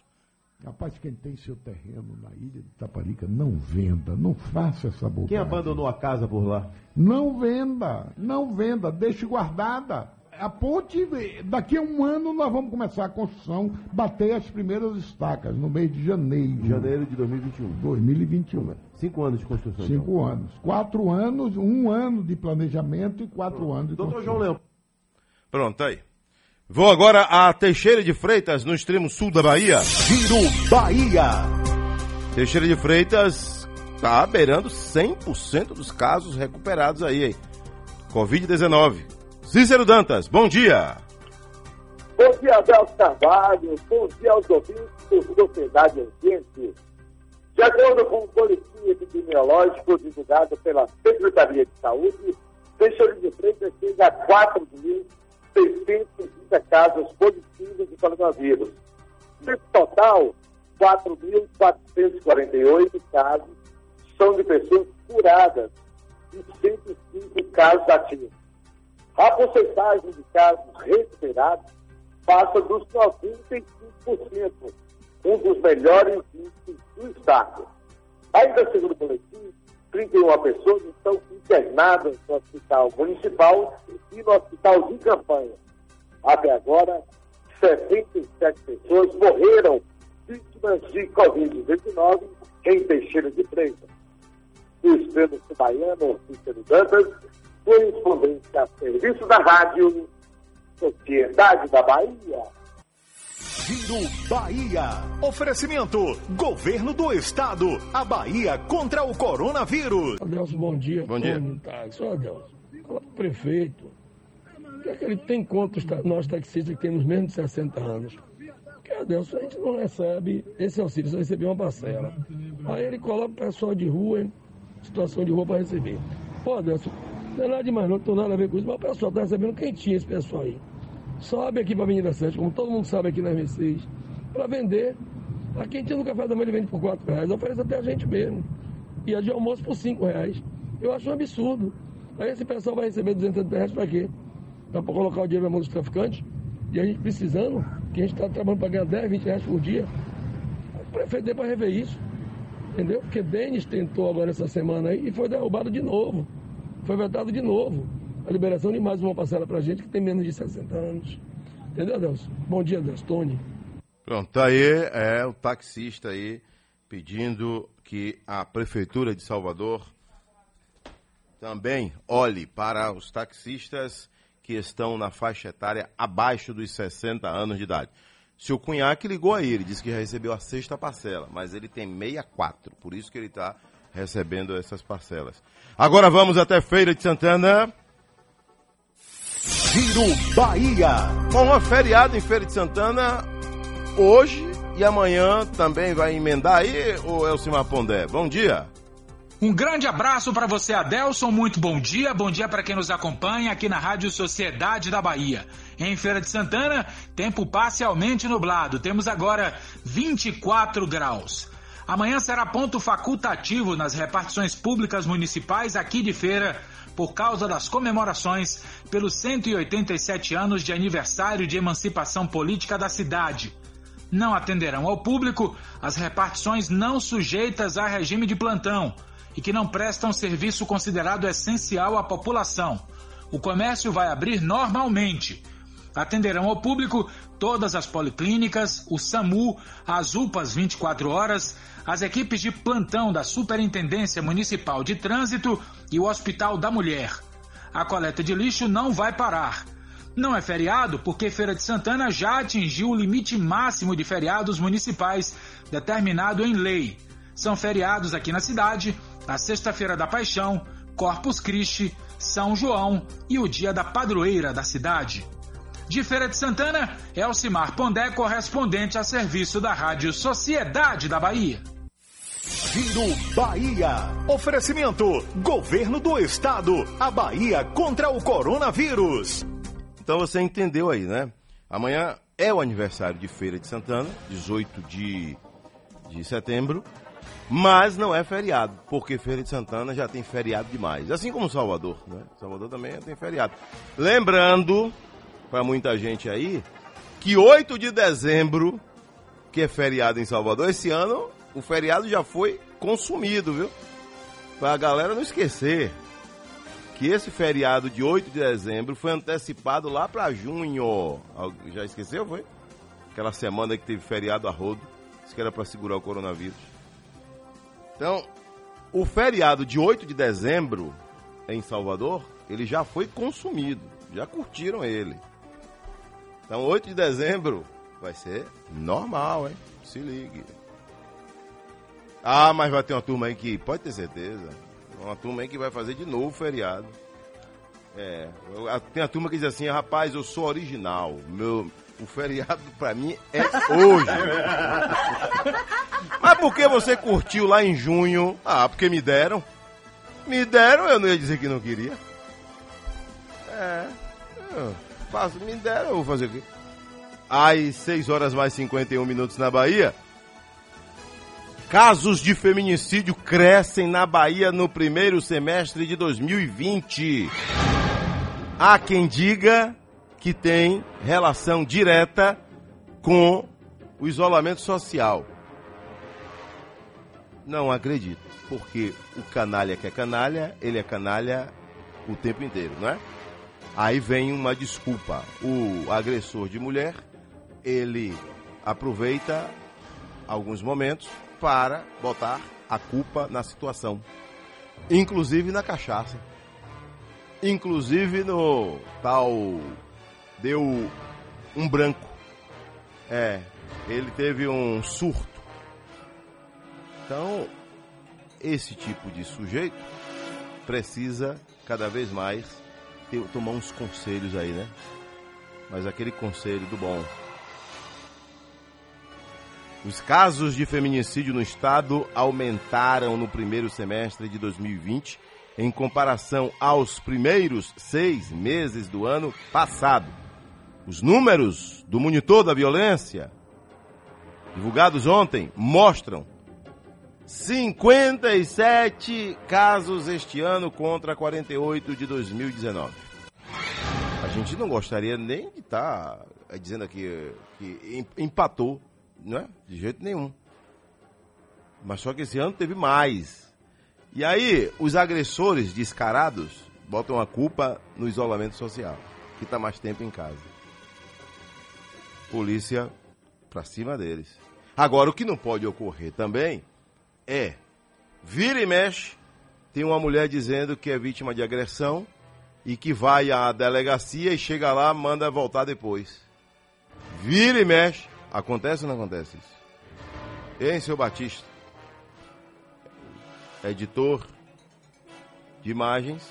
Rapaz, quem tem seu terreno na ilha de Taparica, não venda, não faça essa bobagem. Quem abandonou a casa por lá? Não venda, não venda, deixe guardada. A ponte, daqui a um ano nós vamos começar a construção, bater as primeiras estacas, no mês de janeiro. Janeiro de 2021. 2021. Cinco anos de construção. Cinco anos. Quatro anos, um ano de planejamento e quatro anos de Doutor construção. João Leão. Pronto, tá aí. Vou agora a Teixeira de Freitas, no extremo sul da Bahia. Giro Bahia. Teixeira de Freitas tá beirando 100% dos casos recuperados aí, hein? Covid-19. Cícero Dantas, bom dia. Bom dia, Adelso Carvalho. Bom dia aos ouvintes do Sociedade Ambiente. De acordo com o boletim epidemiológico divulgado pela Secretaria de Saúde, Teixeira de Freitas chega a 4.630 casos positivos de coronavírus. Nesse total, 4.448 casos são de pessoas curadas e 105 casos ativos. A porcentagem de casos recuperados passa dos 95%, um dos melhores índices do Estado. Ainda segundo o boletim, 31 pessoas estão internadas no hospital municipal e no hospital de campanha. Até agora, 77 pessoas morreram vítimas de Covid-19 em Teixeira de Freitas. Do extremo baiano, Cícero Dantas, correspondente a serviço da rádio Sociedade da Bahia. Giro Bahia. Oferecimento: Governo do Estado. A Bahia contra o coronavírus. Adelson, bom dia. Bom dia. Táxi. Ô, Adelson, fala pro prefeito. O que é que ele tem contra nós taxistas que temos menos de 60 anos? Porque, Adelson, a gente não recebe esse auxílio, só receber uma parcela. Aí ele coloca o pessoal de rua, em situação de rua para receber. Pô, Adelson, Não é nada demais, não tem nada a ver com isso, mas o pessoal está recebendo quentinho esse pessoal aí. Sobe aqui para a Avenida 7, como todo mundo sabe aqui na M6, para vender. A quentinha do café da manhã ele vende por 4 reais, oferece até a gente mesmo. E a de almoço por 5 reais. Eu acho um absurdo. Aí esse pessoal vai receber 200 reais para quê? Para colocar o dinheiro na mão dos traficantes? E a gente precisando, que a gente está trabalhando para ganhar 10, 20 reais por dia. O prefeito para rever isso. Entendeu? Porque Denis tentou agora essa semana aí e foi derrubado de novo. Foi vetado de novo. A liberação de mais uma parcela para gente que tem menos de 60 anos. Entendeu, Adelson? Bom dia, Adelson. Tony. Pronto, tá aí é o taxista aí pedindo que a Prefeitura de Salvador também olhe para os taxistas que estão na faixa etária abaixo dos 60 anos de idade. Seu Cunhaque ligou aí, ele disse que já recebeu a sexta parcela, mas ele tem 64, por isso que ele está recebendo essas parcelas. Agora vamos até Feira de Santana. Giro Bahia. Com uma feriado em Feira de Santana, hoje e amanhã também vai emendar aí, o Elcimar Pondé. Bom dia. Um grande abraço para você, Adelson. Muito bom dia. Bom dia para quem nos acompanha aqui na Rádio Sociedade da Bahia. Em Feira de Santana, tempo parcialmente nublado. Temos agora 24 graus. Amanhã será ponto facultativo nas repartições públicas municipais aqui de Feira, por causa das comemorações pelos 187 anos de aniversário de emancipação política da cidade. Não atenderão ao público as repartições não sujeitas a regime de plantão e que não prestam serviço considerado essencial à população. O comércio vai abrir normalmente. Atenderão ao público todas as policlínicas, o SAMU, as UPAs 24 horas, as equipes de plantão da Superintendência Municipal de Trânsito e o Hospital da Mulher. A coleta de lixo não vai parar. Não é feriado porque Feira de Santana já atingiu o limite máximo de feriados municipais determinado em lei. São feriados aqui na cidade a Sexta-feira da Paixão, Corpus Christi, São João e o Dia da Padroeira da cidade. De Feira de Santana, Elcimar Pondé, correspondente a serviço da Rádio Sociedade da Bahia. Giro Bahia. Oferecimento: Governo do Estado. A Bahia contra o coronavírus. Então você entendeu aí, né? Amanhã é o aniversário de Feira de Santana, 18 de, de setembro. Mas não é feriado, porque Feira de Santana já tem feriado demais. Assim como Salvador, né? Salvador também tem feriado. Lembrando, para muita gente aí, que 8 de dezembro, que é feriado em Salvador, esse ano o feriado já foi consumido, viu? Para a galera não esquecer que esse feriado de 8 de dezembro foi antecipado lá para junho. Já esqueceu, foi? Aquela semana que teve feriado a rodo, isso que era para segurar o coronavírus. Então, o feriado de 8 de dezembro em Salvador, ele já foi consumido, já curtiram ele. Então, 8 de dezembro vai ser normal, hein? Se ligue. Ah, mas vai ter uma turma aí que, pode ter certeza, uma turma aí que vai fazer de novo feriado. É, tem a turma que diz assim, rapaz, eu sou original, meu, o feriado *laughs* pra mim é hoje. Mas por que você curtiu lá em junho? Ah, porque me deram. Me deram, eu não ia dizer que não queria. É. faço, me deram, eu vou fazer o quê? Às 6 horas mais 51 minutos na Bahia. Casos de feminicídio crescem na Bahia no primeiro semestre de 2020. Há quem diga que tem relação direta com o isolamento social. Não acredito, porque o canalha que é canalha, ele é canalha o tempo inteiro, não é? Aí vem uma desculpa. O agressor de mulher, ele aproveita alguns momentos para botar a culpa na situação, inclusive na cachaça, inclusive no tal deu um branco. É, ele teve um surto. Então, esse tipo de sujeito precisa cada vez mais ter, tomar uns conselhos aí, né? Mas aquele conselho do bom. Os casos de feminicídio no estado aumentaram no primeiro semestre de 2020 em comparação aos primeiros seis meses do ano passado. Os números do monitor da violência, divulgados ontem, mostram 57 casos este ano contra 48 de 2019. A gente não gostaria nem de estar dizendo aqui que empatou, não é? De jeito nenhum. Mas só que esse ano teve mais. E aí, os agressores descarados botam a culpa no isolamento social, que está mais tempo em casa. Polícia pra cima deles. Agora, o que não pode ocorrer também é, vira e mexe, tem uma mulher dizendo que é vítima de agressão e que vai à delegacia e chega lá, manda voltar depois. Vira e mexe. Acontece ou não acontece isso? Hein, seu Batista? Editor de imagens,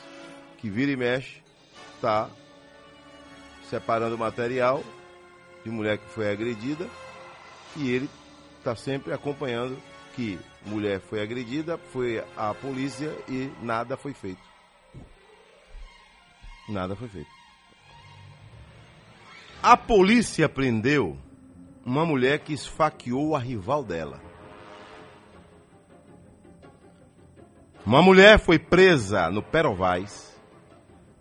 que vira e mexe, tá separando material de mulher que foi agredida e ele está sempre acompanhando que mulher foi agredida, foi a polícia e nada foi feito. Nada foi feito. A polícia prendeu uma mulher que esfaqueou a rival dela. Uma mulher foi presa no Perovais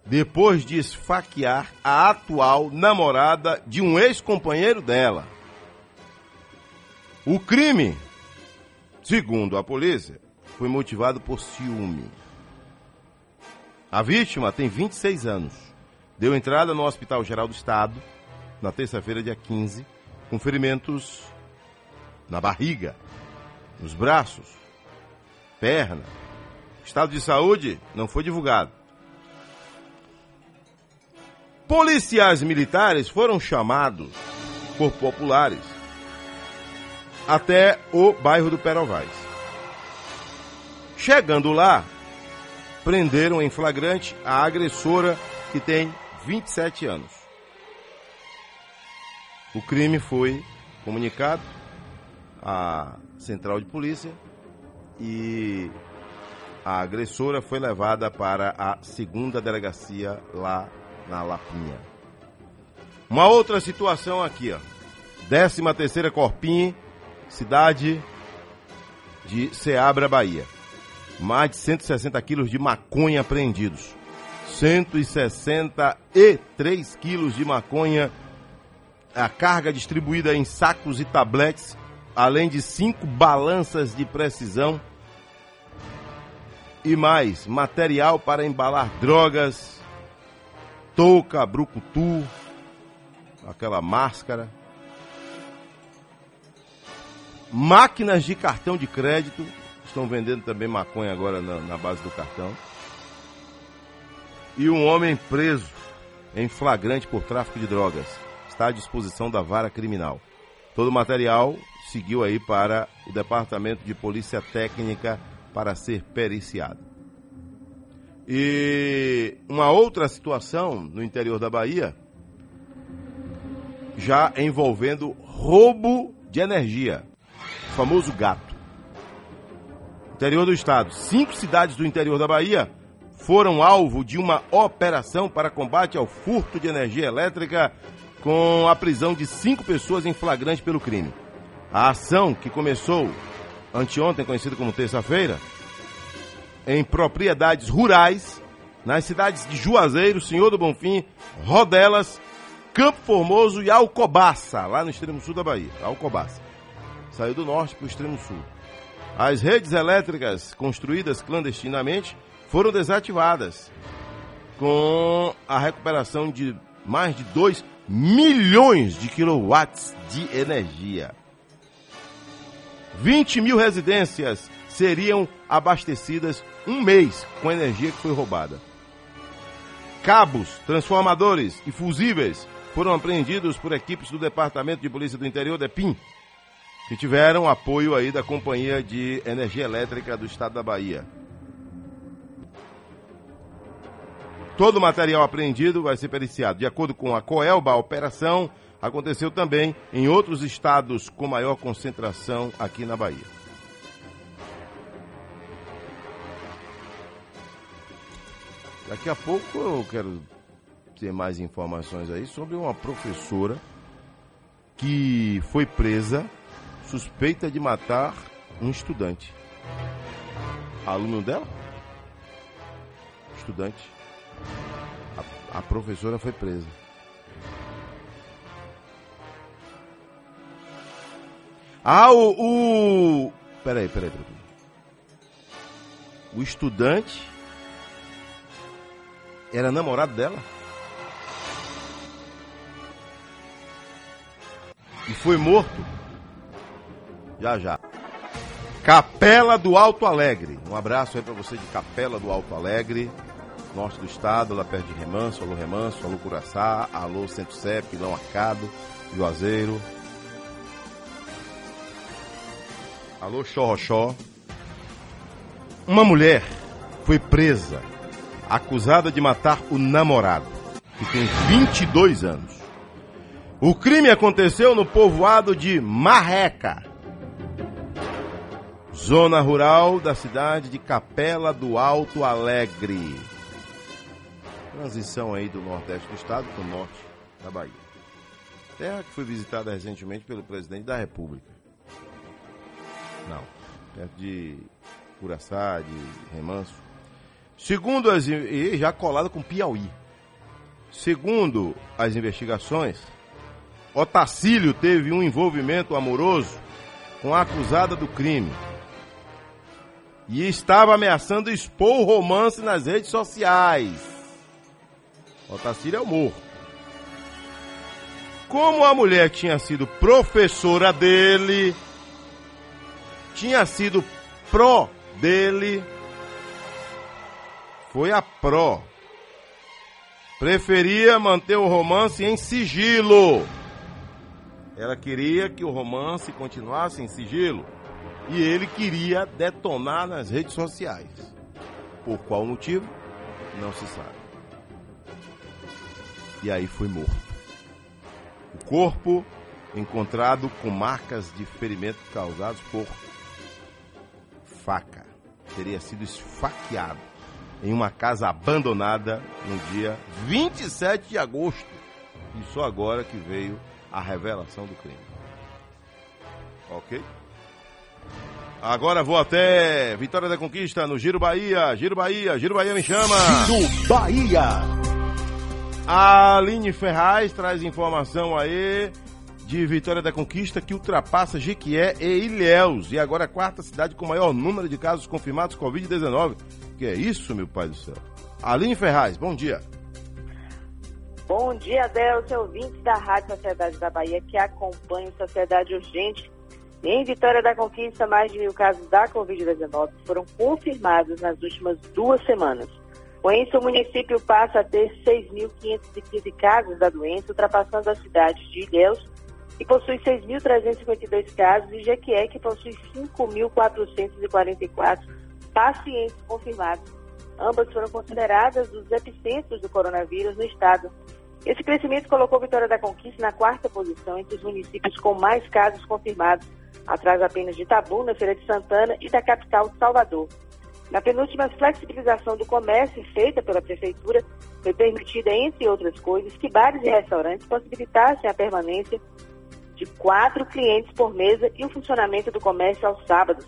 depois de esfaquear a atual namorada de um ex-companheiro dela. O crime, segundo a polícia, foi motivado por ciúme. A vítima tem 26 anos. Deu entrada no Hospital Geral do Estado na terça-feira, dia 15, com ferimentos na barriga, nos braços, perna. Estado de saúde não foi divulgado. Policiais militares foram chamados por populares até o bairro do Perovais. Chegando lá, prenderam em flagrante a agressora que tem 27 anos. O crime foi comunicado à central de polícia e a agressora foi levada para a segunda delegacia lá na Lapinha. Uma outra situação aqui, ó. 13 terceira Corpim, cidade de Ceabra, Bahia. Mais de 160 quilos de maconha apreendidos. 163 quilos de maconha a carga distribuída em sacos e tabletes, além de cinco balanças de precisão e mais material para embalar drogas, touca, brucutu, aquela máscara, máquinas de cartão de crédito, estão vendendo também maconha agora na, na base do cartão, e um homem preso em flagrante por tráfico de drogas está à disposição da vara criminal. Todo o material seguiu aí para o Departamento de Polícia Técnica para ser periciado. E uma outra situação no interior da Bahia, já envolvendo roubo de energia, famoso gato. Interior do estado, cinco cidades do interior da Bahia foram alvo de uma operação para combate ao furto de energia elétrica com a prisão de cinco pessoas em flagrante pelo crime. A ação, que começou anteontem, conhecida como terça-feira, em propriedades rurais, nas cidades de Juazeiro, Senhor do Bonfim, Rodelas, Campo Formoso e Alcobaça, lá no extremo sul da Bahia. Alcobaça. Saiu do norte para o extremo sul. As redes elétricas construídas clandestinamente foram desativadas, com a recuperação de mais de 2 milhões de quilowatts de energia. 20 mil residências seriam abastecidas um mês com a energia que foi roubada. Cabos, transformadores e fusíveis foram apreendidos por equipes do Departamento de Polícia do Interior, DEPIM, que tiveram apoio aí da Companhia de Energia Elétrica do Estado da Bahia. Todo o material apreendido vai ser periciado. De acordo com a Coelba, a operação aconteceu também em outros estados com maior concentração aqui na Bahia. Daqui a pouco eu quero ter mais informações aí sobre uma professora que foi presa suspeita de matar um estudante. Aluno dela? Estudante. A, a professora foi presa. Ah, o, o. Peraí, peraí, peraí. O estudante era namorado dela? E foi morto? Já, já. Capela do Alto Alegre. Um abraço aí pra você de Capela do Alto Alegre, norte do estado, lá perto de Remanso. Alô Remanso, alô Curaçá, alô Centro Cep, Pilão Arcado, Juazeiro. Alô Xorroxó. Uma mulher foi presa, acusada de matar o namorado, que tem 22 anos. O crime aconteceu no povoado de Marreca, zona rural da cidade de Capela do Alto Alegre. Transição aí do nordeste do estado para o norte da Bahia. Terra que foi visitada recentemente pelo presidente da República. Não, perto de Curaçá, de Remanso. Segundo as. e já colado com Piauí. Segundo as investigações, Otacílio teve um envolvimento amoroso com a acusada do crime. E estava ameaçando expor o romance nas redes sociais. Otacílio é o morro. Como a mulher tinha sido professora dele, tinha sido pró dele, foi a pró. Preferia manter o romance em sigilo. Ela queria que o romance continuasse em sigilo. E ele queria detonar nas redes sociais. Por qual motivo? Não se sabe. E aí foi morto. O corpo encontrado com marcas de ferimento causados por faca. Teria sido esfaqueado em uma casa abandonada no dia 27 de agosto. E só agora que veio a revelação do crime. Ok? Agora vou até Vitória da Conquista no Giro Bahia. Giro Bahia, Giro Bahia me chama. Giro Bahia. A Aline Ferraz traz informação aí de Vitória da Conquista que ultrapassa Jequié e Ilhéus. E agora é a quarta cidade com maior número de casos confirmados Covid-19. Que é isso, meu pai do céu? Aline Ferraz, bom dia. Bom dia, Adelson, ouvintes da Rádio Sociedade da Bahia que acompanham Sociedade Urgente. Em Vitória da Conquista, mais de mil casos da Covid-19 foram confirmados nas últimas duas semanas. Com isso, o município passa a ter 6.515 casos da doença, ultrapassando a cidade de Ilhéus, que possui 6.352 casos, e Jequié, que possui 5.444 pacientes confirmados. Ambas foram consideradas os epicentros do coronavírus no estado. Esse crescimento colocou Vitória da Conquista na quarta posição entre os municípios com mais casos confirmados, atrás apenas de Itabuna, Feira de Santana e da capital Salvador. Na penúltima flexibilização do comércio feita pela Prefeitura, foi permitida, entre outras coisas, que bares e restaurantes possibilitassem a permanência de quatro clientes por mesa e o funcionamento do comércio aos sábados.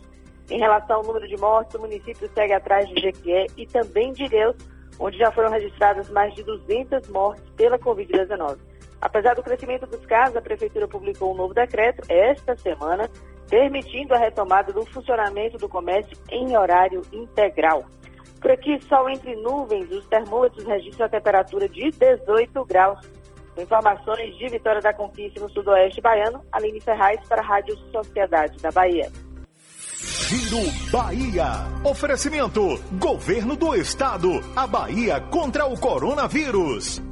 Em relação ao número de mortes, o município segue atrás de Jequié e também de Ilhéus, onde já foram registradas mais de 200 mortes pela Covid-19. Apesar do crescimento dos casos, a Prefeitura publicou um novo decreto esta semana, permitindo a retomada do funcionamento do comércio em horário integral. Por aqui, sol entre nuvens, os termômetros registram a temperatura de 18 graus. Informações de Vitória da Conquista no sudoeste baiano, Aline Ferraz para a Rádio Sociedade da Bahia. Giro Bahia. Oferecimento: Governo do Estado. A Bahia contra o coronavírus.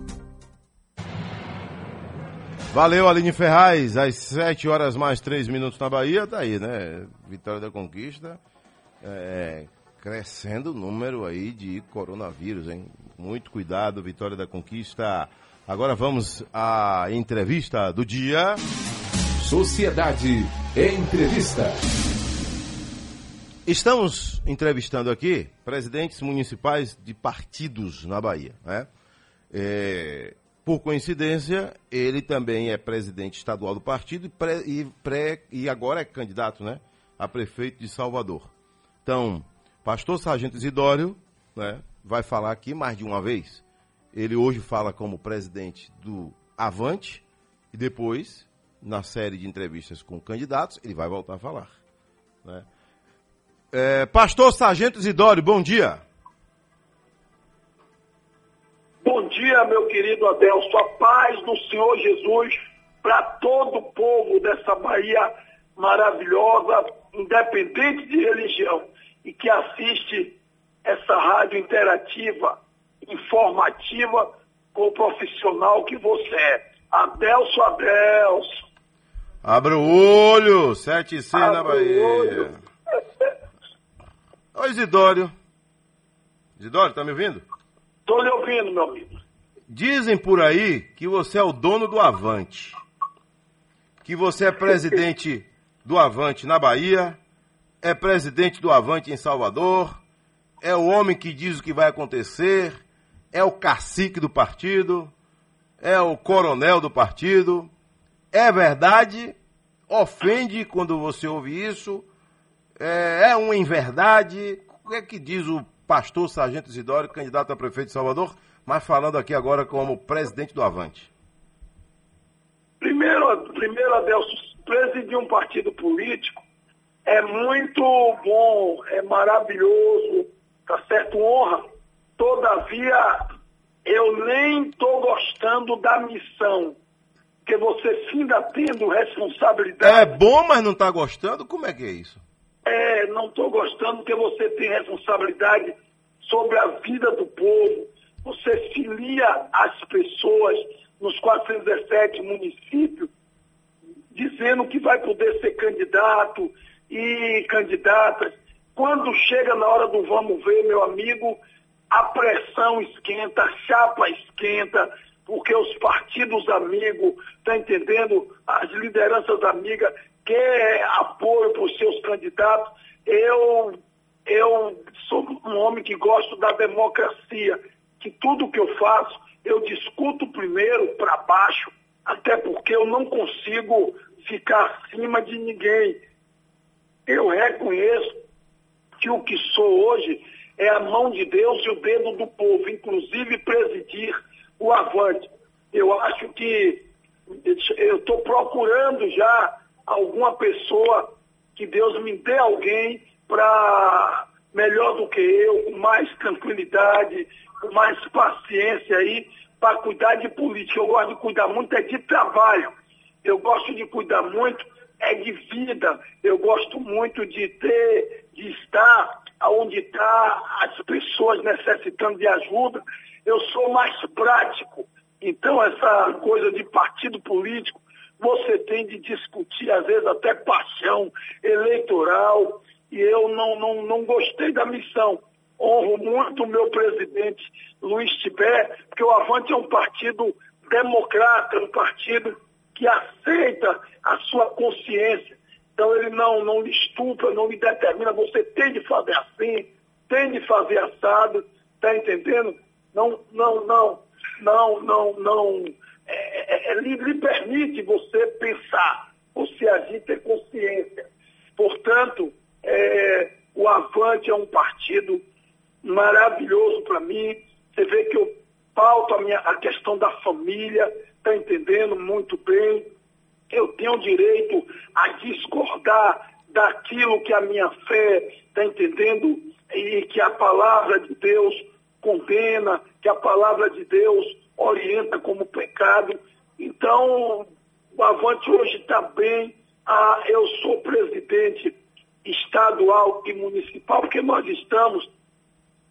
Valeu, Aline Ferraz. Às 7 horas mais 3 minutos na Bahia, tá aí, né? Vitória da Conquista. É, crescendo o número aí de coronavírus, hein? Muito cuidado, Vitória da Conquista. Agora vamos à entrevista do dia. Sociedade Entrevista. Estamos entrevistando aqui presidentes municipais de partidos na Bahia. Né? É, por coincidência, ele também é presidente estadual do partido e, pré, e, pré, e agora é candidato né, a prefeito de Salvador. Então, pastor Sargento Isidório né, vai falar aqui mais de uma vez. Ele hoje fala como presidente do Avante e depois, na série de entrevistas com candidatos, ele vai voltar a falar. Né? É, pastor Sargento Isidório, bom dia. Bom dia, meu querido Adelso. A paz do Senhor Jesus para todo o povo dessa Bahia maravilhosa, independente de religião, e que assiste essa rádio interativa, informativa, com o profissional que você é. Adelso, Adelso. Abra o olho, 7 e 6 na o Bahia. olho. Ô Isidório. Isidório, tá me ouvindo? Estou lhe ouvindo, meu amigo. Dizem por aí que você é o dono do Avante. Que você é presidente do Avante na Bahia, é presidente do Avante em Salvador, é o homem que diz o que vai acontecer, é o cacique do partido, é o coronel do partido. É verdade? Ofende quando você ouve isso? É, é uma inverdade? O que é que diz o pastor Sargento Isidório, candidato a prefeito de Salvador, mas falando aqui agora como presidente do Avante? Primeiro, primeiro Adelso, presidir um partido político é muito bom, é maravilhoso, tá certo? Honra. Todavia, eu nem estou gostando da missão, porque você finda tendo responsabilidade. É bom, mas não está gostando? Como é que é isso? É, não estou gostando porque você tem responsabilidade sobre a vida do povo. Você filia as pessoas nos 417 municípios, dizendo que vai poder ser candidato e candidatas. Quando chega na hora do vamos ver, meu amigo, a pressão esquenta, a chapa esquenta, porque os partidos amigos, tá entendendo? As lideranças amigas quer apoio para os seus candidatos. Eu, eu sou um homem que gosto da democracia, que tudo que eu faço, eu discuto primeiro para baixo, até porque eu não consigo ficar acima de ninguém. Eu reconheço que o que sou hoje é a mão de Deus e o dedo do povo, inclusive presidir o Avante. Eu acho que eu estou procurando já alguma pessoa que Deus me dê alguém para melhor do que eu, com mais tranquilidade, com mais paciência aí, para cuidar de política. Eu gosto de cuidar muito é de trabalho. Eu gosto de cuidar muito é de vida. Eu gosto muito de ter, de estar onde está as pessoas necessitando de ajuda. Eu sou mais prático. Então, essa coisa de partido político, você tem de discutir, às vezes, até paixão eleitoral. E eu não, não, não gostei da missão. Honro muito o meu presidente Luiz Tibé, porque o Avante é um partido democrata, um partido que aceita a sua consciência. Então ele não, não lhe estupra, não lhe determina, você tem de fazer assim, tem de fazer assado, tá entendendo? Não, não, não, não, não, não. É, é, é, lhe, lhe permite você pensar, você agir, ter consciência. Portanto, é, o Avante é um partido maravilhoso para mim. Você vê que eu pauto a, minha, a questão da família, está entendendo muito bem. Eu tenho o direito a discordar daquilo que a minha fé está entendendo e que a palavra de Deus condena, que a palavra de Deus orienta como pecado. Então, o Avante hoje está bem. Ah, eu sou presidente estadual e municipal, porque nós estamos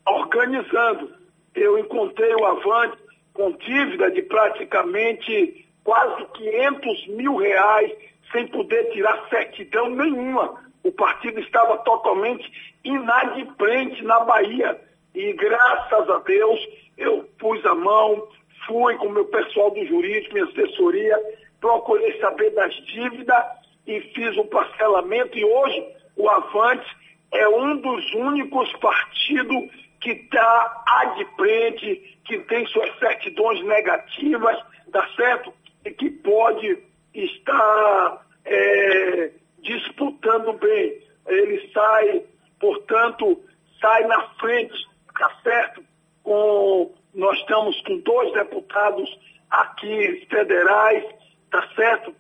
organizando. Eu encontrei o Avante com dívida de praticamente quase 500 mil reais, sem poder tirar certidão nenhuma. O partido estava totalmente inadimplente na Bahia. E graças a Deus eu pus a mão, fui com o meu pessoal do jurídico, minha assessoria, procurei saber das dívidas e fiz o parcelamento. E hoje o Avante é um dos únicos partidos que está ad frente, que tem suas certidões negativas, tá certo? E que pode estar é, disputando bem. Ele sai, portanto, sai na frente, tá certo? Com, nós estamos com dois deputados aqui federais, tá certo?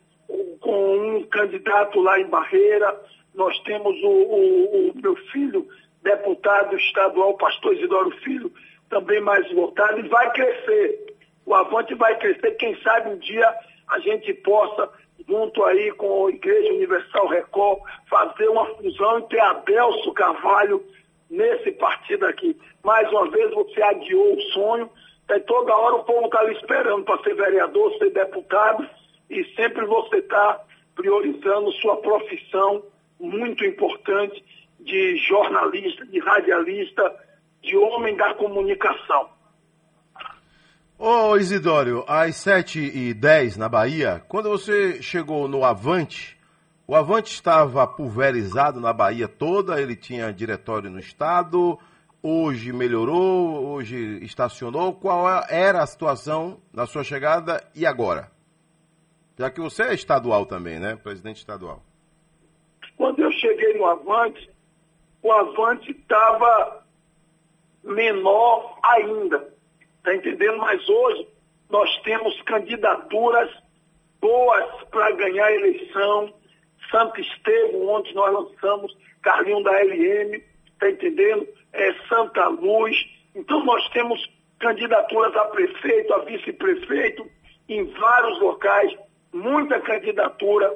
Com um candidato lá em Barreira, nós temos o, o, o meu filho, deputado estadual, pastor Isidoro Filho, também mais votado, e vai crescer. O Avante vai crescer, quem sabe um dia a gente possa, junto aí com a Igreja Universal Record, fazer uma fusão e ter Adelso Carvalho nesse partido aqui. Mais uma vez você adiou o sonho, é, toda hora o povo está ali esperando para ser vereador, ser deputado, e sempre você está priorizando sua profissão muito importante de jornalista, de radialista, de homem da comunicação. Ô Isidório, às 7h10 na Bahia, quando você chegou no Avante, o Avante estava pulverizado na Bahia toda, ele tinha diretório no estado, hoje melhorou, hoje estacionou. Qual era a situação na sua chegada e agora? Já que você é estadual também, né? Presidente estadual. Quando eu cheguei no Avante, o Avante estava menor ainda. Está entendendo? Mas hoje nós temos candidaturas boas para ganhar a eleição. Santo Estevão, onde nós lançamos, Carlinho da LM, está entendendo? É Santa Luz. Então nós temos candidaturas a prefeito, a vice-prefeito, em vários locais, muita candidatura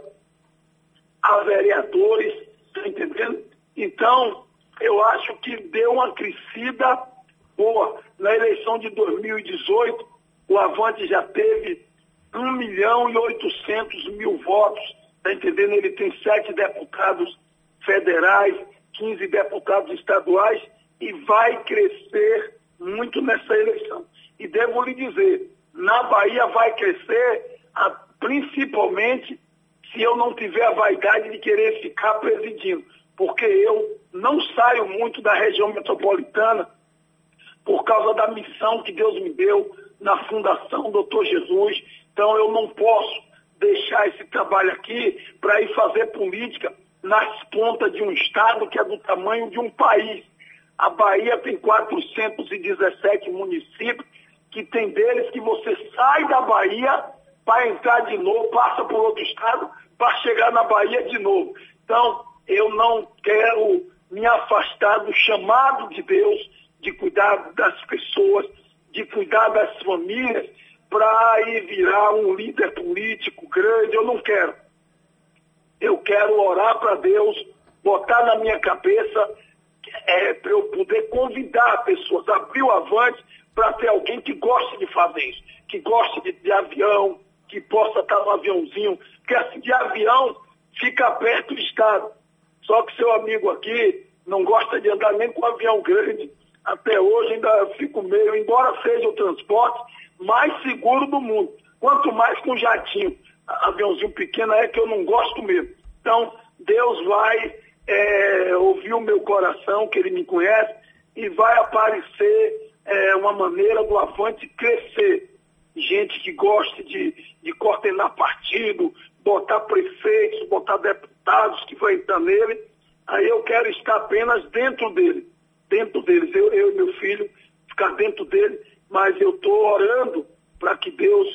a vereadores, está entendendo? Então, eu acho que deu uma crescida boa. Na eleição de 2018, o Avante já teve 1 milhão e 800 mil votos, está entendendo? Ele tem sete deputados federais, 15 deputados estaduais e vai crescer muito nessa eleição. E devo lhe dizer, na Bahia vai crescer a, principalmente se eu não tiver a vaidade de querer ficar presidindo, porque eu não saio muito da região metropolitana por causa da missão que Deus me deu na Fundação Doutor Jesus. Então eu não posso deixar esse trabalho aqui para ir fazer política nas pontas de um estado que é do tamanho de um país. A Bahia tem 417 municípios, que tem deles que você sai da Bahia para entrar de novo, passa por outro estado, para chegar na Bahia de novo. Então, eu não quero me afastar do chamado de Deus de cuidar das pessoas, de cuidar das famílias, para ir virar um líder político grande. Eu não quero. Eu quero orar para Deus, botar na minha cabeça é, para eu poder convidar pessoas, abrir o avante para ter alguém que goste de fazer isso, que goste de, de avião, que possa estar no aviãozinho, porque assim, de avião fica perto do Estado. Só que seu amigo aqui não gosta de andar nem com avião grande. Até hoje ainda fico meio, embora seja o transporte mais seguro do mundo. Quanto mais com jatinho, aviãozinho pequeno é que eu não gosto mesmo. Então, Deus vai é, ouvir o meu coração, que Ele me conhece, e vai aparecer é, uma maneira do Avante crescer. Gente que goste de, de coordenar partido, botar prefeitos, botar deputados que vão entrar nele. Aí eu quero estar apenas dentro dele, dentro deles, eu, eu e meu filho, ficar dentro dele, mas eu estou orando para que Deus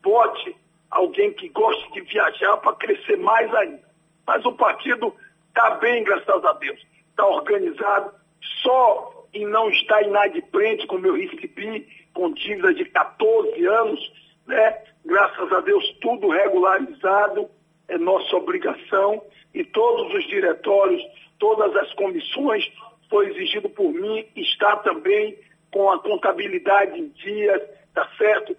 bote alguém que goste de viajar para crescer mais ainda. Mas o partido está bem, graças a Deus. Está organizado, só em não estar inadimplente, como eu recebi, com dívida de 14 anos, né? Graças a Deus, tudo regularizado, é nossa obrigação, e todos os diretórios, todas as comissões, foi exigido por mim, está também com a contabilidade em dias, tá certo?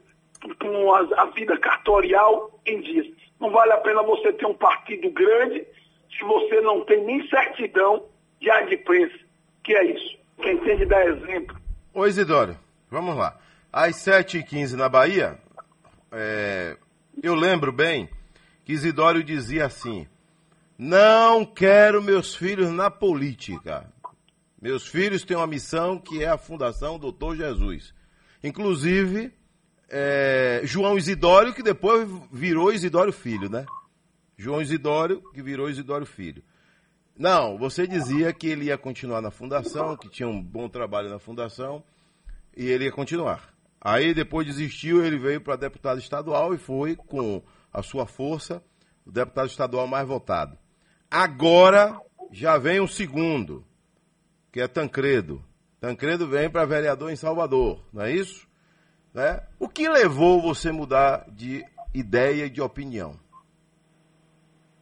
Com a, a vida cartorial em dias. Não vale a pena você ter um partido grande se você não tem nem certidão de adiprensa, que é isso. Quem tem de dar exemplo. Ô Isidoro, vamos lá. Às 7h15 na Bahia, é, eu lembro bem que Isidório dizia assim: Não quero meus filhos na política. Meus filhos têm uma missão que é a Fundação Doutor Jesus. Inclusive, é, João Isidório, que depois virou Isidório Filho, né? João Isidório, que virou Isidório Filho. Não, você dizia que ele ia continuar na fundação, que tinha um bom trabalho na fundação, e ele ia continuar. Aí depois desistiu, ele veio para deputado estadual e foi com a sua força o deputado estadual mais votado. Agora já vem um segundo, que é Tancredo. Tancredo vem para vereador em Salvador, não é isso? Né? O que levou você a mudar de ideia e de opinião?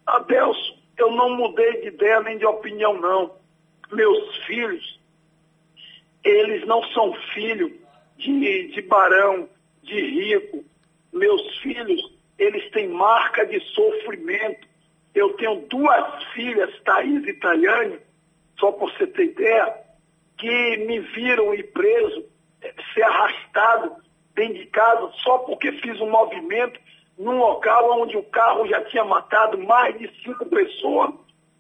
Adelso, eu não mudei de ideia nem de opinião, não. Meus filhos, eles não são filhos de, de barão, de rico. Meus filhos, eles têm marca de sofrimento. Eu tenho duas filhas, Thaís e Tayane, só por você ter ideia, que me viram ir preso, eh, ser arrastado dentro de casa só porque fiz um movimento num local onde o carro já tinha matado mais de cinco pessoas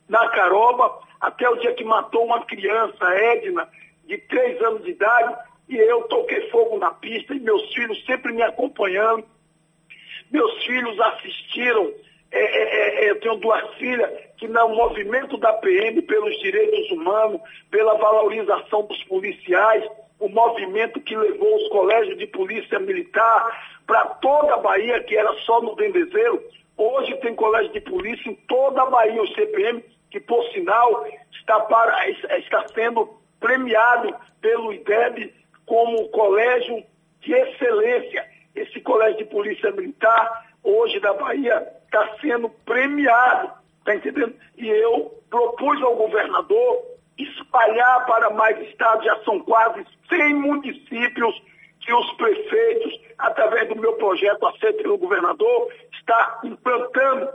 na Caroba, até o dia que matou uma criança, Edna, de três anos de idade, e eu toquei fogo na pista, e meus filhos sempre me acompanhando. Meus filhos assistiram, é, é, é, eu tenho duas filhas, que no movimento da PM pelos direitos humanos, pela valorização dos policiais, o movimento que levou os colégios de polícia militar para toda a Bahia, que era só no Dendezeiro. Hoje tem colégio de polícia em toda a Bahia, o CPM, que por sinal está, para, está sendo premiado pelo IDEB como colégio de excelência. Esse colégio de polícia militar, hoje da Bahia, está sendo premiado, está entendendo? E eu propus ao governador espalhar para mais estados, já são quase 100 municípios que os prefeitos, através do meu projeto aceito pelo governador, está implantando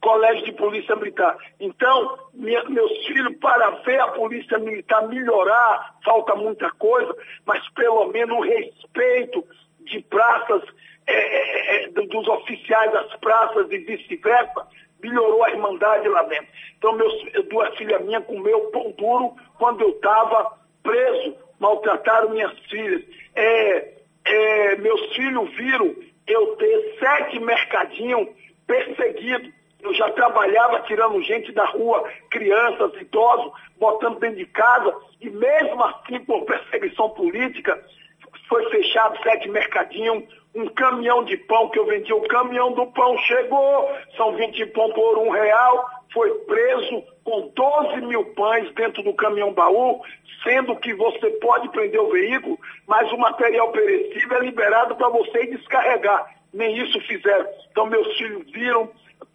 colégio de polícia militar. Então, minha, meus filhos, para ver a polícia militar melhorar, falta muita coisa, mas pelo menos o respeito de praças, é, é, é, dos oficiais das praças e vice-versa, melhorou a irmandade lá dentro. Então, meus, duas filhas minhas comeu pão duro quando eu estava preso, maltrataram minhas filhas. É, é, meus filhos viram eu ter sete mercadinhos perseguidos. Eu já trabalhava tirando gente da rua, crianças, idosos, botando dentro de casa, e mesmo assim, por perseguição política, foi fechado sete mercadinhos, um caminhão de pão que eu vendia, o caminhão do pão chegou, são 20 pão por um real, foi preso com 12 mil pães dentro do caminhão baú, sendo que você pode prender o veículo, mas o material perecível é liberado para você descarregar. Nem isso fizeram. Então meus filhos viram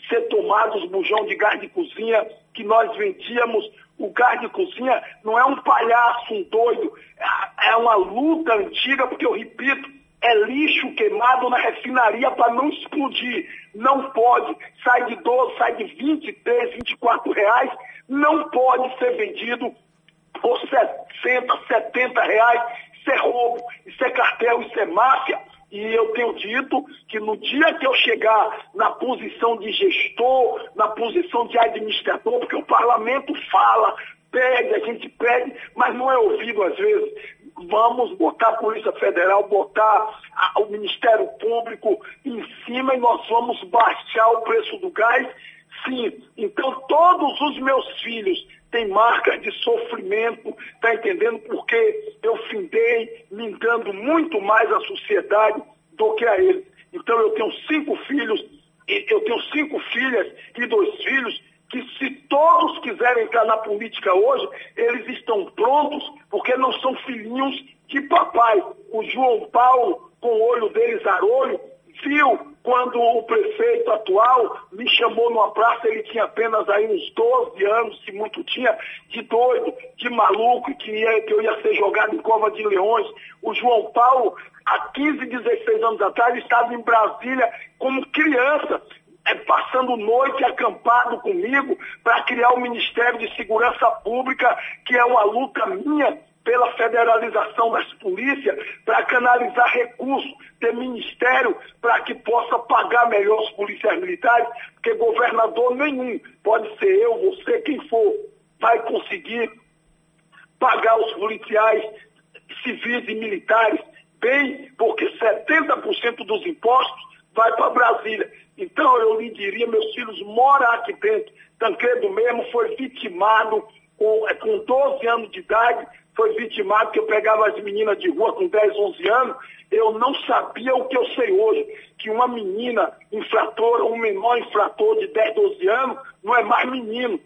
ser tomados bujão de gás de cozinha que nós vendíamos. O gás de cozinha não é um palhaço, um doido, é, é uma luta antiga, porque eu repito, é lixo queimado na refinaria para não explodir. Não pode. Sai de 12, sai de 23, 24 reais. Não pode ser vendido por 60, 70 reais. Isso é roubo, isso é cartel, isso é máfia. E eu tenho dito que no dia que eu chegar na posição de gestor, na posição de administrador, porque o parlamento fala, pede, a gente pede, mas não é ouvido às vezes. Vamos botar a Polícia Federal, botar a, o Ministério Público em cima e nós vamos baixar o preço do gás. Sim, então todos os meus filhos têm marcas de sofrimento, tá entendendo? Porque eu findei me dando muito mais à sociedade do que a eles. Então eu tenho cinco filhos, eu tenho cinco filhas e dois filhos que se todos quiserem entrar na política hoje, eles estão prontos, porque não são filhinhos de papai. O João Paulo, com o olho dele zarolho, viu quando o prefeito atual me chamou numa praça, ele tinha apenas aí uns 12 anos, se muito tinha, de doido, de maluco, que, ia, que eu ia ser jogado em cova de leões. O João Paulo, há 15, 16 anos atrás, estava em Brasília como criança, é, passando noite acampado comigo para criar o Ministério de Segurança Pública, que é uma luta minha pela federalização das polícias, para canalizar recursos, ter ministério para que possa pagar melhor os policiais militares, porque governador nenhum, pode ser eu, você, quem for, vai conseguir pagar os policiais civis e militares bem, porque 70% dos impostos vai para Brasília. Então eu lhe diria, meus filhos moram aqui dentro. Tancredo mesmo foi vitimado com, é, com 12 anos de idade, foi vitimado que eu pegava as meninas de rua com 10, 11 anos, eu não sabia o que eu sei hoje, que uma menina infratora, um menor infrator de 10, 12 anos, não é mais menino.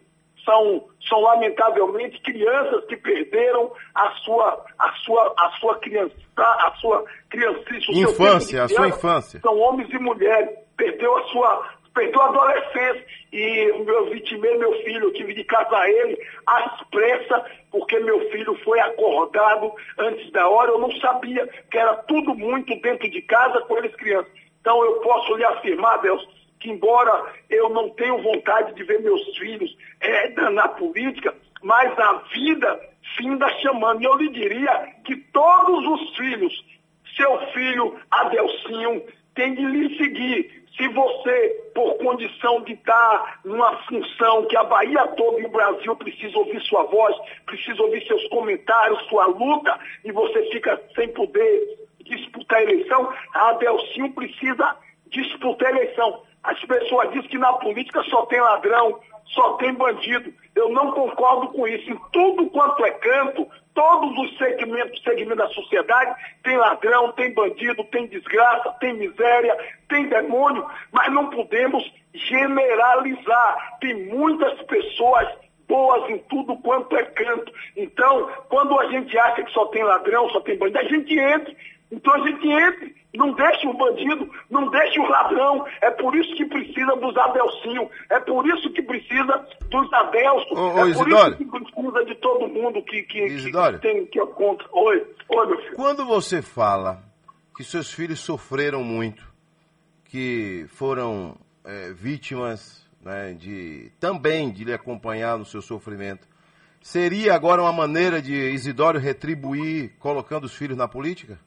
São, são lamentavelmente crianças que perderam a sua, a sua, a sua criança, a sua criancice, Infância, a sua infância. São homens e mulheres, perdeu a sua, perdeu a adolescência. E o meu vitimei, meu filho, eu tive de casar ele às pressas, porque meu filho foi acordado antes da hora. Eu não sabia que era tudo muito dentro de casa com eles crianças. Então eu posso lhe afirmar, Deus, que embora eu não tenha vontade de ver meus filhos eh, na política, mas a vida finda chamando. E eu lhe diria que todos os filhos, seu filho Adelcinho, tem de lhe seguir. Se você, por condição de estar numa função que a Bahia toda e o Brasil precisa ouvir sua voz, precisa ouvir seus comentários, sua luta, e você fica sem poder disputar a eleição, a Adelcinho precisa disputar a eleição. As pessoas dizem que na política só tem ladrão, só tem bandido. Eu não concordo com isso. Em tudo quanto é canto, todos os segmentos, segmentos da sociedade, tem ladrão, tem bandido, tem desgraça, tem miséria, tem demônio, mas não podemos generalizar. Tem muitas pessoas boas em tudo quanto é canto. Então, quando a gente acha que só tem ladrão, só tem bandido, a gente entra. Então a gente entre, não deixe o bandido, não deixe o ladrão. É por isso que precisa dos Adelcinho, é por isso que precisa dos Adelson, Ô, ô, é por Isidório. isso que precisa de todo mundo que, que, que tem que é contra. Oi, oi, meu filho. Quando você fala que seus filhos sofreram muito, que foram é, vítimas né, de também de lhe acompanhar no seu sofrimento, seria agora uma maneira de Isidório retribuir colocando os filhos na política?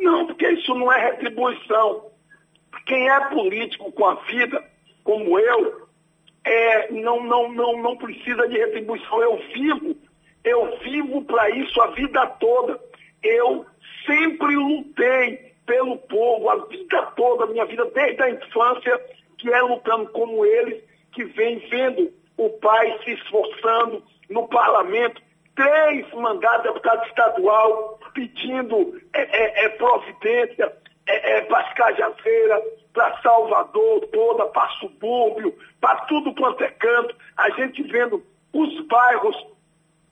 Não, porque isso não é retribuição. Quem é político com a vida, como eu, é, não, não, não, não precisa de retribuição. Eu vivo, eu vivo para isso a vida toda. Eu sempre lutei pelo povo, a vida toda, a minha vida desde a infância, que é lutando como eles, que vem vendo o pai se esforçando no parlamento, três mandados de deputado estadual pedindo é, é, é, providência é, é, para as Cajazeiras, para Salvador toda, para subúrbio, para tudo quanto é canto, a gente vendo os bairros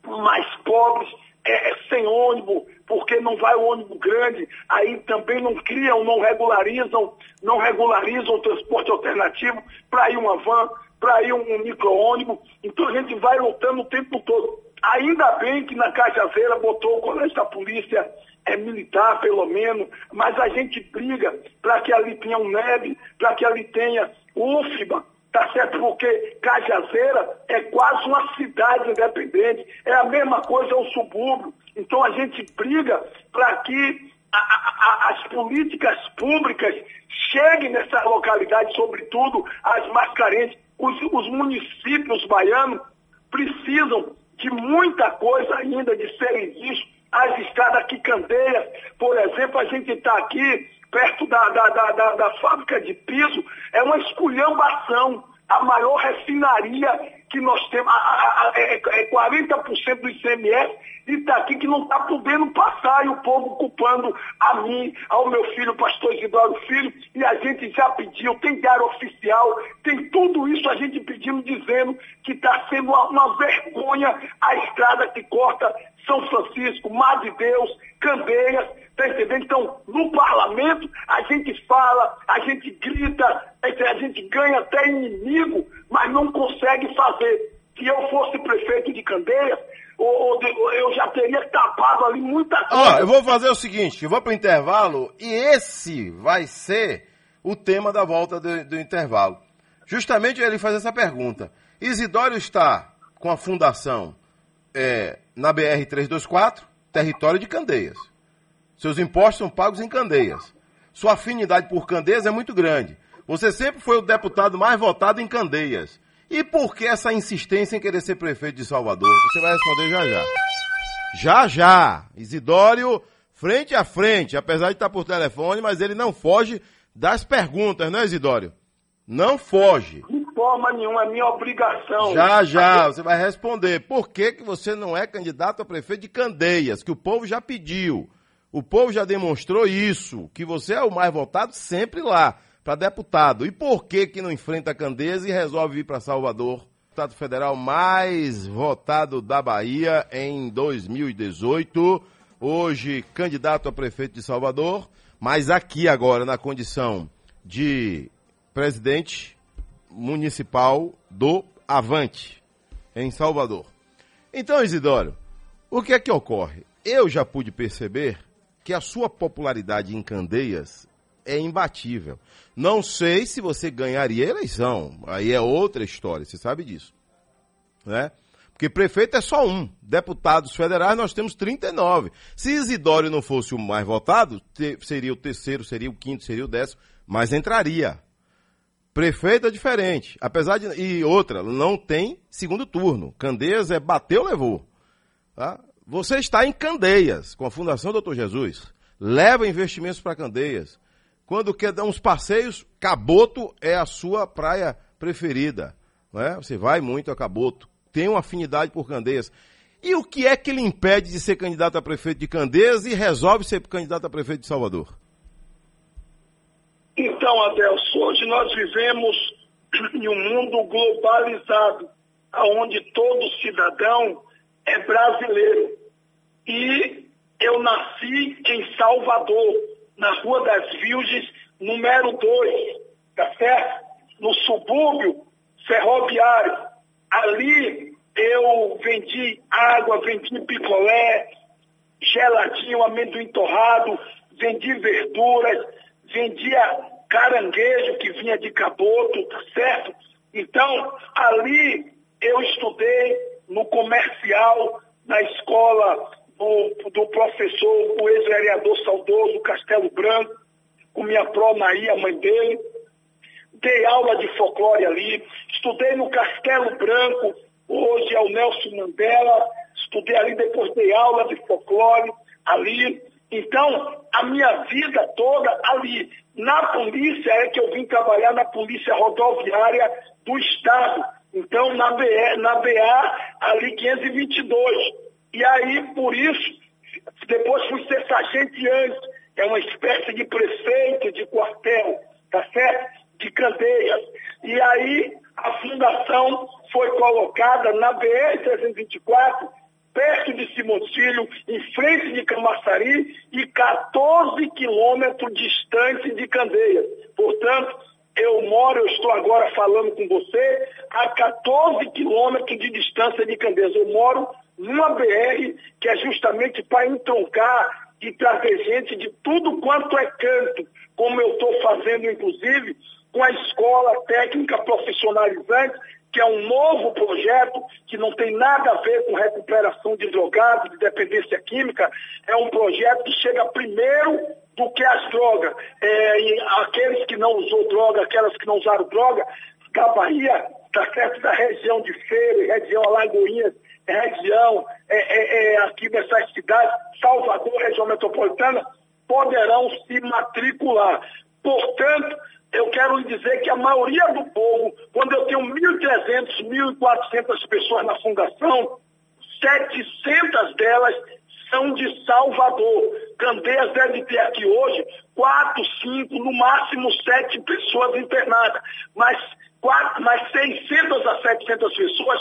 mais pobres é, é, sem ônibus, porque não vai o ônibus grande, aí também não criam, não regularizam, não regularizam o transporte alternativo para ir uma van, para ir um micro-ônibus. Então a gente vai lutando o tempo todo. Ainda bem que na Cajazeira botou o colégio da polícia é militar, pelo menos, mas a gente briga para que ali tenha um NEB, para que ali tenha UFBA, tá certo? Porque Cajazeira é quase uma cidade independente, é a mesma coisa o subúrbio. Então a gente briga para que a- a- as políticas públicas cheguem nessa localidade, sobretudo as mais carentes. Os, os municípios baianos precisam de muita coisa ainda de serem vistos. As estradas aqui Candeias, por exemplo, a gente está aqui perto da, da, da- da fábrica de piso, é uma esculhambação. A maior refinaria que nós temos, a- a- é, é 40% do ICMS, e está aqui que não está podendo passar, e o povo culpando a mim, ao meu filho, pastor Isidoro Filho, e a gente já pediu, tem diário oficial, tem tudo isso a gente pedindo, dizendo que está sendo uma, uma vergonha a estrada que corta São Francisco, Mar de Deus, Candeias, tá entendendo? Então, no parlamento, a gente fala, a gente grita, entendendo? a gente ganha até inimigo, mas não consegue fazer. Se eu fosse prefeito de Candeias, ou, ou eu já teria tapado ali muita Ó, coisa. eu vou fazer o seguinte, eu vou pro intervalo e esse vai ser o tema da volta do, do intervalo. Justamente ele faz essa pergunta. Isidório está com a fundação é, na BR-324, território de Candeias. Seus impostos são pagos em Candeias. Sua afinidade por Candeias é muito grande. Você sempre foi o deputado mais votado em Candeias. E por que essa insistência em querer ser prefeito de Salvador? Você vai responder já já. Já já. Isidório, frente a frente, apesar de estar por telefone, mas ele não foge das perguntas, não é, Isidório? Não foge. De forma nenhuma, é minha obrigação. Já, já, você vai responder. Por que, que você não é candidato a prefeito de Candeias? Que o povo já pediu. O povo já demonstrou isso, que você é o mais votado sempre lá, para deputado. E por que que não enfrenta Candeias e resolve vir para Salvador? Deputado federal mais votado da Bahia em 2018. Hoje, candidato a prefeito de Salvador, mas aqui agora na condição de presidente municipal do Avante, em Salvador. Então, Isidoro, o que é que ocorre? Eu já pude perceber que a sua popularidade em Candeias é imbatível. Não sei se você ganharia a eleição, aí é outra história, você sabe disso. Né? Porque prefeito é só um, deputados federais nós temos 39. Se Isidório não fosse o mais votado, seria o terceiro, seria o quinto, seria o décimo, mas entraria. Prefeito é diferente. Apesar de. E outra, não tem segundo turno. Candeias é bateu, levou. Tá? Você está em Candeias, com a Fundação Doutor Jesus. Leva investimentos para Candeias. Quando quer dar uns passeios, Caboto é a sua praia preferida. Né? Você vai muito a Caboto. Tem uma afinidade por Candeias. E o que é que lhe impede de ser candidato a prefeito de Candeias e resolve ser candidato a prefeito de Salvador? Então, Adelso, hoje nós vivemos *clears throat* em um mundo globalizado, onde todo cidadão é brasileiro. E eu nasci em Salvador, na Rua das Virgens, número 2, tá certo? No subúrbio ferroviário. Ali eu vendi água, vendi picolé, geladinho, amendoim torrado, vendi verduras, vendia caranguejo que vinha de caboto, tá certo? Então, ali eu estudei no comercial, na escola do, do professor, o ex-vereador saudoso Castelo Branco, com minha pró Maí, a mãe dele. Dei aula de folclore ali, estudei no Castelo Branco, hoje é o Nelson Mandela, estudei ali, depois dei aula de folclore ali. Então, a minha vida toda ali. Na polícia é que eu vim trabalhar na Polícia Rodoviária do Estado. Então, na, BE, na BA, ali 522. E aí, por isso, depois fui ser sargento antes, é uma espécie de prefeito de quartel, tá certo? De candeias. E aí, a fundação foi colocada na BR-324, perto de Simoncílio, em frente de Camaçari e 14 quilômetros distante de Candeias. Portanto, eu moro, eu estou agora falando com você, a 14 quilômetros de distância de Candeias. Eu moro numa BR que é justamente para entroncar e trazer gente de tudo quanto é canto, como eu estou fazendo, inclusive, com a escola técnica profissionalizante, que é um novo projeto que não tem nada a ver com recuperação de drogados, de dependência química, é um projeto que chega primeiro do que as drogas. É, aqueles que não usou droga, aquelas que não usaram droga, da Bahia, tá certo, da região de Feira, região Alagoinhas, região é, é, é, aqui dessas cidades, Salvador, região metropolitana, poderão se matricular. Portanto, eu quero dizer que a maioria do povo, quando eu tenho 1.300, 1.400 pessoas na fundação, 700 delas são de Salvador. Candeias deve ter aqui hoje 4, 5, no máximo 7 pessoas internadas. Mas, 4, mas 600 a 700 pessoas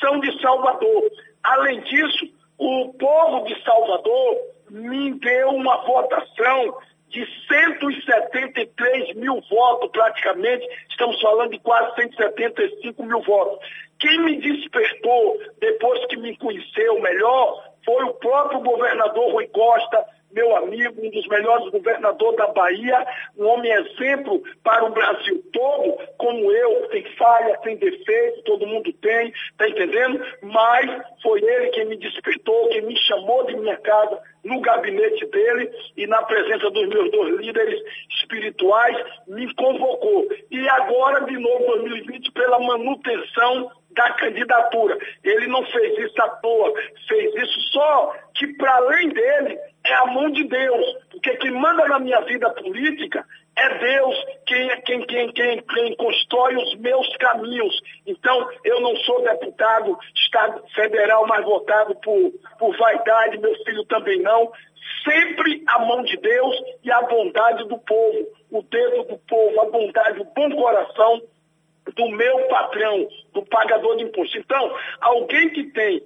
são de Salvador. Além disso, o povo de Salvador me deu uma votação de 173 mil votos, praticamente, estamos falando de quase 175 mil votos. Quem me despertou, depois que me conheceu melhor, foi o próprio governador Rui Costa, meu amigo, um dos melhores governadores da Bahia, um homem exemplo para o Brasil todo, como eu, tem falha, tem defeito, todo mundo tem, tá entendendo? Mas foi ele quem me despertou, quem me chamou de minha casa, no gabinete dele e na presença dos meus dois líderes espirituais, me convocou. E agora, de novo, 2020, pela manutenção da candidatura. Ele não fez isso à toa, fez isso só que, para além dele, é a mão de Deus. Porque quem manda na minha vida política é Deus quem, quem, quem, quem, quem constrói os meus caminhos. Então, eu não sou deputado estado federal mais votado por, por vaidade, meu filho também não. Sempre a mão de Deus e a bondade do povo, o dedo do povo, a bondade, o bom coração do meu patrão, do pagador de imposto. Então, alguém que tem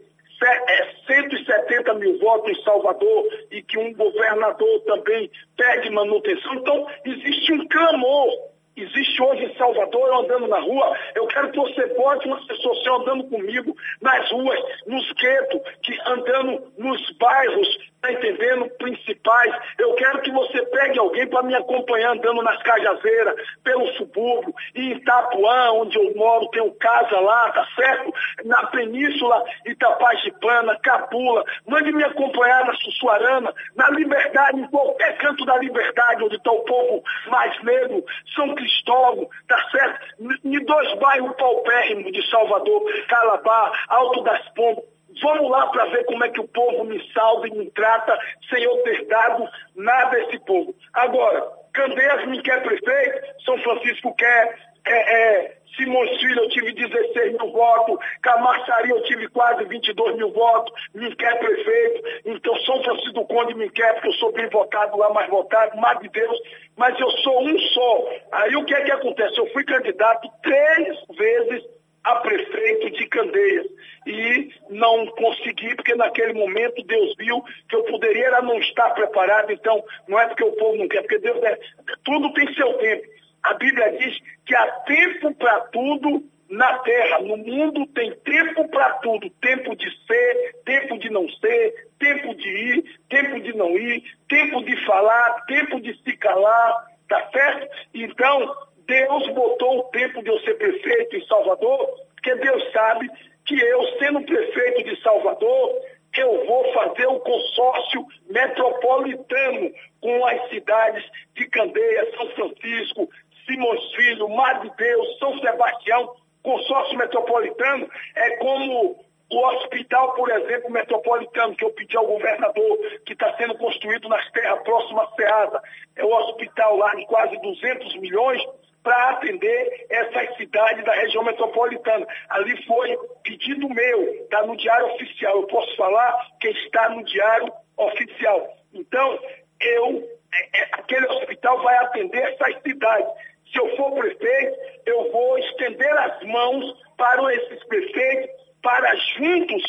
170 mil votos em Salvador e que um governador também pede manutenção, então existe um clamor. Existe hoje em Salvador, eu andando na rua, eu quero que você bote um assessor seu andando comigo nas ruas, nos guetos, que andando nos bairros, tá entendendo? Principais. Eu quero que você pegue alguém para me acompanhar andando nas Cajazeiras, pelo subúrbio, em Itapuã, onde eu moro, tenho casa lá, tá certo? Na Península, Itapajipana, Cabula. Mande me acompanhar na Sussuarana, na Liberdade, em qualquer canto da Liberdade, onde está o povo mais negro, São Cristóvão, tá certo? Em dois bairros paupérrimos de Salvador, Calabar, Alto das Pombas. Vamos lá para ver como é que o povo me salva e me trata sem eu ter dado nada a esse povo. Agora, Candeias me quer prefeito, São Francisco quer, é, é, Simões Filho eu tive 16 mil votos, Camaçari eu tive quase 22 mil votos, me quer prefeito, então São Francisco Conde me quer, porque eu sou bem votado lá, mais votado, mais de Deus, mas eu sou um só. Aí o que é que acontece? Eu fui candidato três vezes a prefeito de Candeias. E não consegui, porque naquele momento Deus viu que eu poderia não estar preparado, então não é porque o povo não quer, porque Deus é. Tudo tem seu tempo. A Bíblia diz que há tempo para tudo na terra. No mundo tem tempo para tudo. Tempo de ser, tempo de não ser, tempo de ir, tempo de não ir, tempo de falar, tempo de se calar, tá certo? Então, Deus botou o tempo de eu ser prefeito em Salvador, porque Deus sabe que eu, sendo prefeito de Salvador, eu vou fazer o consórcio metropolitano com as cidades de Candeias, São Francisco, Simões Filho, Mar de Deus, São Sebastião. Consórcio metropolitano é como o hospital, por exemplo, metropolitano, que eu pedi ao governador, que está sendo construído nas terras próximas à Ceasa. É o hospital lá de quase 200 milhões, para atender essas cidades da região metropolitana. Ali foi pedido meu, está no diário oficial. Eu posso falar que está no diário oficial. Então, eu, é, é, aquele hospital vai atender essas cidades. Se eu for prefeito, eu vou estender as mãos para esses prefeitos, para juntos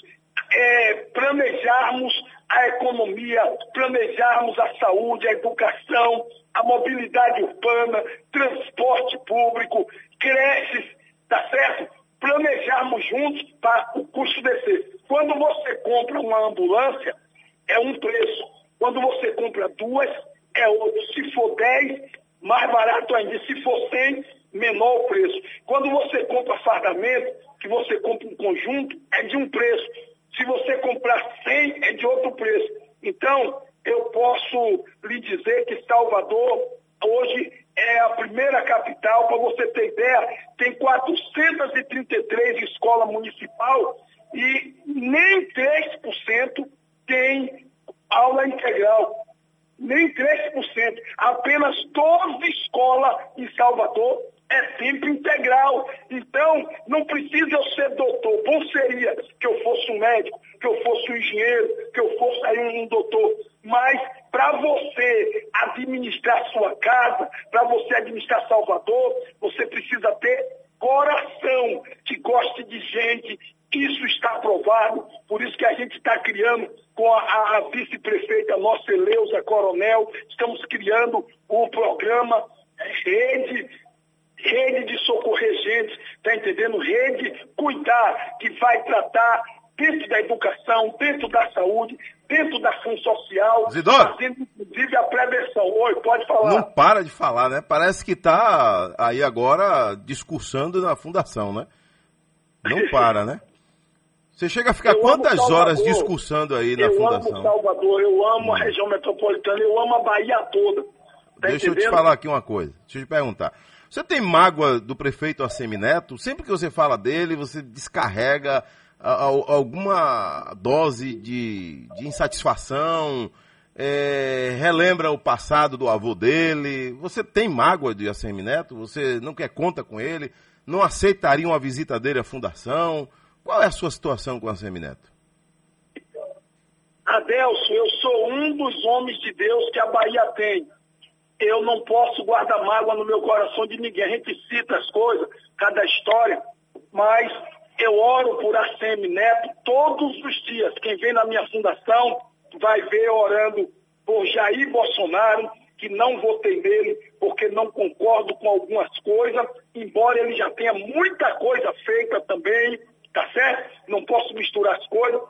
é, planejarmos a economia, planejarmos a saúde, a educação, a mobilidade urbana, transporte público, creches, tá certo? Planejarmos juntos para o custo descer. Quando você compra uma ambulância, é um preço. Quando você compra duas, é outro. Se for 10, mais barato ainda. Se for 100, menor o preço. Quando você compra fardamento, que você compra um conjunto, é de um preço. Se você comprar 100, é de outro preço. Então, eu posso lhe dizer que Salvador hoje é a primeira capital, para você ter ideia, tem 433 escolas municipal e nem 3% tem aula integral. Nem 3%. Apenas 12 escolas em Salvador é tempo integral. Então, não precisa eu ser doutor. Bom seria que eu fosse um médico, que eu fosse um engenheiro, que eu fosse aí um doutor. Mas para você administrar sua casa, para você administrar Salvador, você precisa ter coração que goste de gente. Isso está aprovado, por isso que a gente está criando com a, a, vice-prefeita nossa Eleusa Coronel, estamos criando o programa Rede rede de socorrer gente, tá entendendo? Rede cuidar, que vai tratar dentro da educação, dentro da saúde, dentro da ação social, Zidoro. fazendo inclusive a prevenção. Oi, pode falar. Não para de falar, né? Parece que tá aí agora discursando na fundação, né? Não *laughs* para, né? Você chega a ficar Eu quantas Salvador. horas discursando aí na eu fundação? amo Salvador, eu amo a região metropolitana, eu amo a Bahia toda. Tá Deixa eu te entendendo? falar aqui uma coisa. Deixa eu te perguntar. Você tem mágoa do prefeito Assemineto? Sempre que você fala dele, você descarrega a- a- alguma dose de, de insatisfação, é, relembra o passado do avô dele. Você tem mágoa de Assemineto? Você não quer conta com ele? Não aceitaria uma visita dele à fundação? Qual é a sua situação com Assemineto? Adelso, eu sou um dos homens de Deus que a Bahia tem. Eu não posso guardar mágoa no meu coração de ninguém. A gente cita as coisas, cada história, mas eu oro por ACM Neto todos os dias. Quem vem na minha fundação vai ver orando por Jair Bolsonaro, que não votei nele porque não concordo com algumas coisas, embora ele já tenha muita coisa feita também, tá certo? Não posso misturar as coisas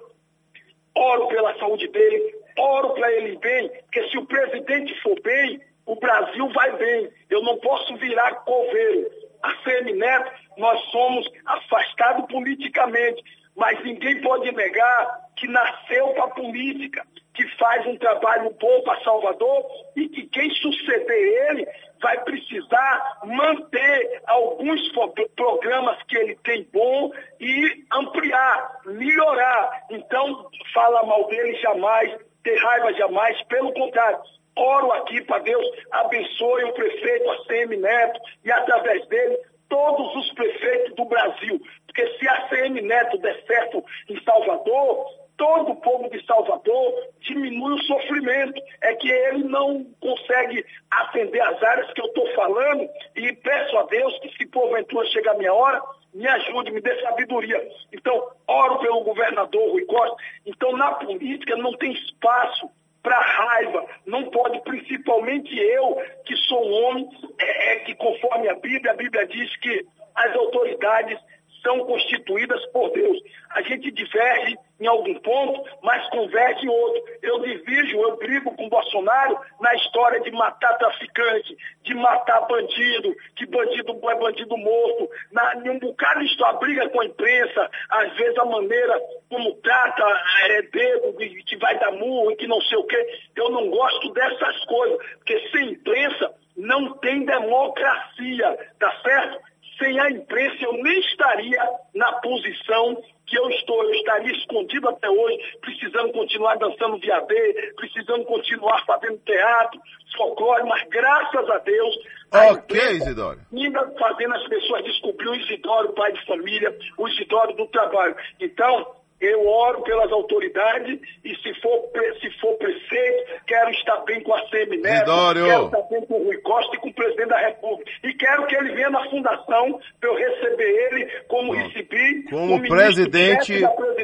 oro pela saúde dele, oro para ele bem, porque se o presidente for bem, o Brasil vai bem. Eu não posso virar coveiro. A CM Neto, nós somos afastados politicamente, mas ninguém pode negar que nasceu para a política, que faz um trabalho bom para Salvador e que quem suceder ele vai precisar manter alguns pro- programas que ele tem bom e ampliar, melhorar. Então, fala mal dele jamais, ter raiva jamais, pelo contrário. Oro aqui para Deus abençoe o prefeito ACM Neto e através dele todos os prefeitos do Brasil. Porque se a ACM Neto der certo em Salvador, todo o povo de Salvador diminui o sofrimento. É que ele não consegue atender as áreas que eu estou falando e peço a Deus que se porventura chegar a minha hora, me ajude, me dê sabedoria. Então, oro pelo governador Rui Costa. Então, na política não tem espaço para raiva. Não pode, principalmente eu, que sou um homem, é, é que conforme a Bíblia, a Bíblia diz que as autoridades são constituídas por Deus. A gente diverge em algum ponto, mas converge em outro. Eu divido, eu brigo com Bolsonaro na história de matar traficante, de matar bandido, que bandido é bandido morto, na, em um bocado de história, briga com a imprensa, às vezes a maneira como trata é, dedo, de- que vai dar murro que não sei o quê. Eu não gosto dessas coisas, porque sem imprensa não tem democracia, tá certo? Sem a imprensa eu nem estaria na posição que eu estou. Eu estaria escondido até hoje, precisando continuar dançando viadê, precisando continuar fazendo teatro, folclore, mas graças a Deus. a Ok, Isidoro. ainda fazendo as pessoas descobrir o Isidoro, pai de família, o Isidoro do trabalho. Então, eu oro pelas autoridades e se for, se for prefeito, quero estar bem com a CM Neto, Isidoro. quero estar bem com o Rui Costa e com o presidente da República. E quero que ele venha na fundação para eu receber ele como recebi Como presidente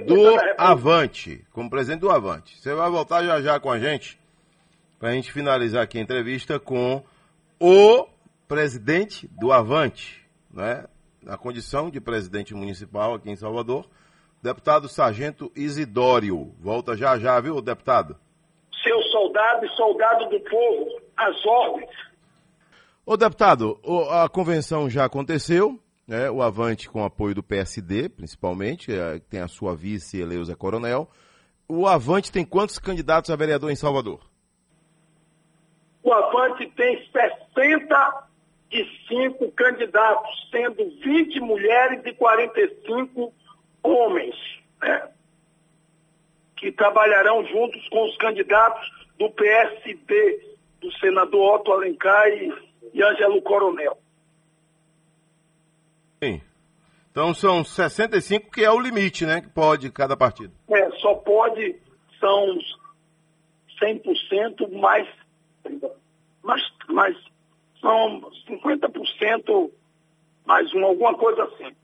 do. Avante. Como presidente do Avante. Você vai voltar já já com a gente, para a gente finalizar aqui a entrevista com o presidente do Avante, né? na condição de presidente municipal aqui em Salvador, deputado Sargento Isidório. Volta já já, viu, deputado? Seu soldado e soldado do povo, as ordens. Ô, deputado, a convenção já aconteceu, né? O Avante com apoio do PSD, principalmente, é, que tem a sua vice, Eleusa Coronel. O Avante tem quantos candidatos a vereador em Salvador? O Avante tem 65 candidatos, sendo 20 mulheres e 45 homens, né? que trabalharão juntos com os candidatos do PSD, do senador Otto Alencar e, e Ângelo Coronel. Sim. Então são 65, que é o limite, né? Que pode cada partido. É, só pode, são 100% mais, mais, mais são 50% mais um, alguma coisa assim.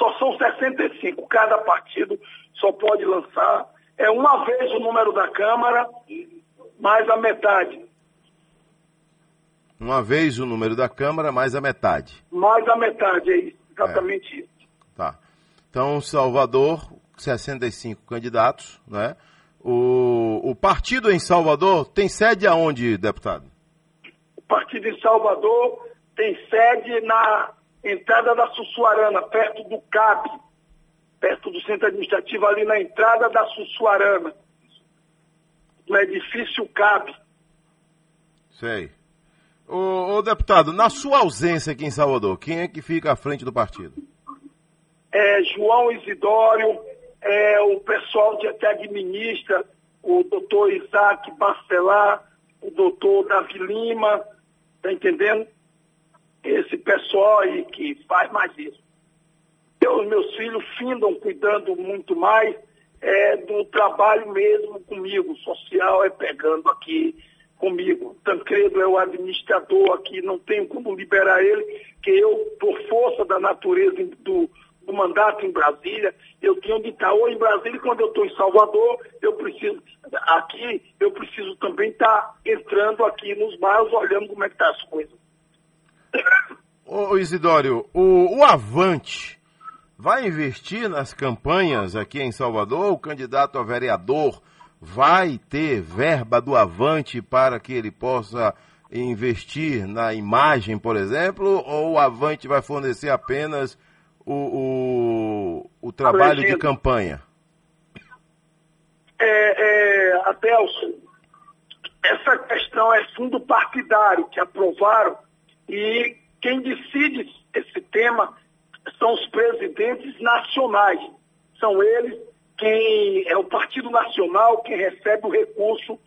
Só são 65, cada partido só pode lançar, é uma vez o número da Câmara, mais a metade. Uma vez o número da Câmara, mais a metade. Mais a metade, é isso, exatamente isso. Tá. Então, Salvador, 65 candidatos, né? O, o, o partido em Salvador tem sede aonde, deputado? O partido em Salvador tem sede na entrada da Sussuarana, perto do CAB, perto do centro administrativo, ali na entrada da Sussuarana, no edifício CAB. Sei. Ô, ô, deputado, na sua ausência aqui em Salvador, quem é que fica à frente do partido? É, João Isidório, é, o pessoal de, que administra, o doutor Isaac Bacelar, o doutor Davi Lima, tá entendendo? Esse pessoal aí que faz mais isso. Eu, meus filhos findam cuidando muito mais é, do trabalho mesmo comigo, social é pegando aqui comigo. Tancredo é o administrador aqui, não tenho como liberar ele, que eu, por força da natureza do, do mandato em Brasília, eu tenho de estar ou em Brasília, quando eu estou em Salvador, eu preciso, aqui, eu preciso também estar entrando aqui nos bairros, olhando como é que tá as coisas. Ô Isidório, o, o Avante vai investir nas campanhas aqui em Salvador? O candidato a vereador vai ter verba do Avante para que ele possa investir na imagem, por exemplo? Ou o Avante vai fornecer apenas o, o, o trabalho de campanha? É, é, Adelson, essa questão é fundo partidário que aprovaram e quem decide esse tema são os presidentes nacionais. São eles quem é o Partido Nacional quem recebe o recurso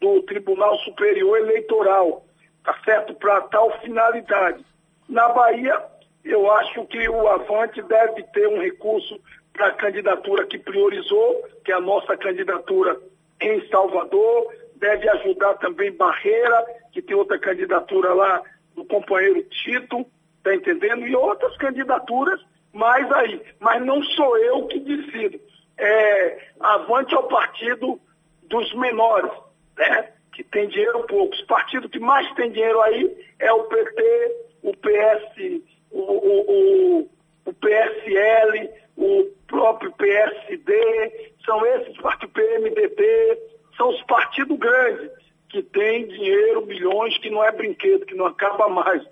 do Tribunal Superior Eleitoral, tá certo? Para tal finalidade. Na Bahia, eu acho que o Avante deve ter um recurso para a candidatura que priorizou, que é a nossa candidatura em Salvador, deve ajudar também Barreira, que tem outra candidatura lá do companheiro Tito, tá entendendo? E outras candidaturas mais aí. Mas não sou eu que decido. É, avante é o partido dos menores, né? Que tem dinheiro pouco. Os partidos que mais tem dinheiro aí é o PT, o PS, o, o, o, o PSL, o próprio PSD, são esses partidos PMDB, são os partidos grandes que têm dinheiro, milhões, que não é brinquedo, que não acaba mais.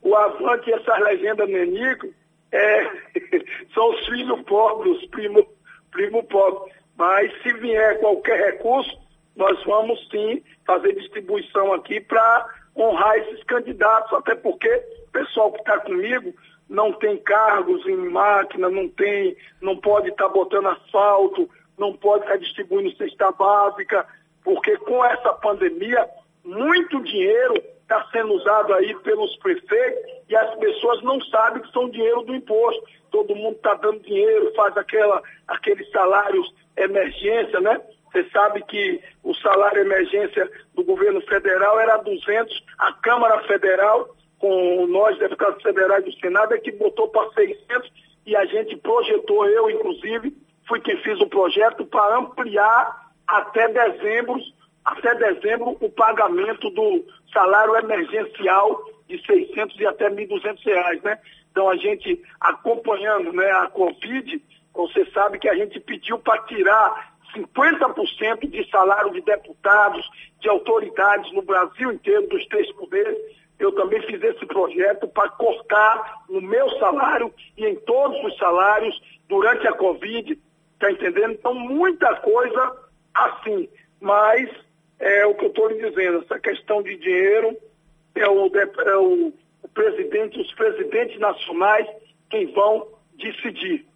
O Avante e essas legendas Nenico é, *laughs* são os filhos pobres, os primos primo pobre. Mas se vier qualquer recurso, nós vamos sim fazer distribuição aqui para honrar esses candidatos, até porque o pessoal que está comigo não tem cargos em máquina, não tem, não pode estar tá botando asfalto, não pode estar tá distribuindo cesta básica, porque com essa pandemia, muito dinheiro está sendo usado aí pelos prefeitos e as pessoas não sabem que são dinheiro do imposto. Todo mundo está dando dinheiro, faz aquela, aqueles salários emergência, né? Você sabe que o salário emergência do governo federal era 200, a Câmara Federal, com nós, deputados federais do Senado, é que botou para 600 e a gente projetou, eu inclusive, fui quem fiz o projeto para ampliar até dezembro, até dezembro o pagamento do salário emergencial de 600 e até 1.200 reais, né? Então a gente acompanhando né, a Covid, você sabe que a gente pediu para tirar 50% de salário de deputados, de autoridades no Brasil inteiro, dos três poderes. Eu também fiz esse projeto para cortar no meu salário e em todos os salários durante a Covid, tá entendendo? Então, muita coisa assim. Mas é o que eu estou lhe dizendo, essa questão de dinheiro é o, é o, presidente, os presidentes nacionais quem vão decidir.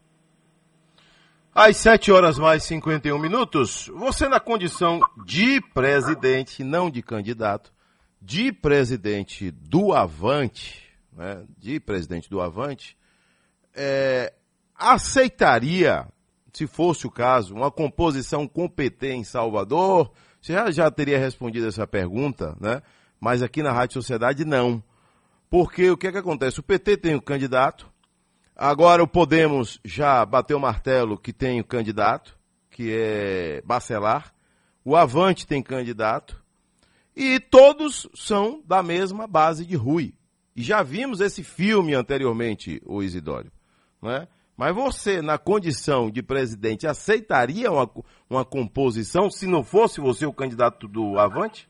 Às 7 horas mais 51 minutos, você na condição de presidente, não de candidato, de presidente do Avante, né, de presidente do Avante, é, aceitaria, se fosse o caso, uma composição com PT em Salvador? Você já, já teria respondido essa pergunta, né? Mas aqui na Rádio Sociedade não. Porque o que é que acontece? O PT tem o candidato, agora o Podemos já bateu o martelo que tem o candidato, que é Bacelar, o Avante tem candidato, e todos são da mesma base de Rui. E já vimos esse filme anteriormente, o Isidório. Né? Mas você, na condição de presidente, aceitaria uma, uma composição se não fosse você o candidato do Avante?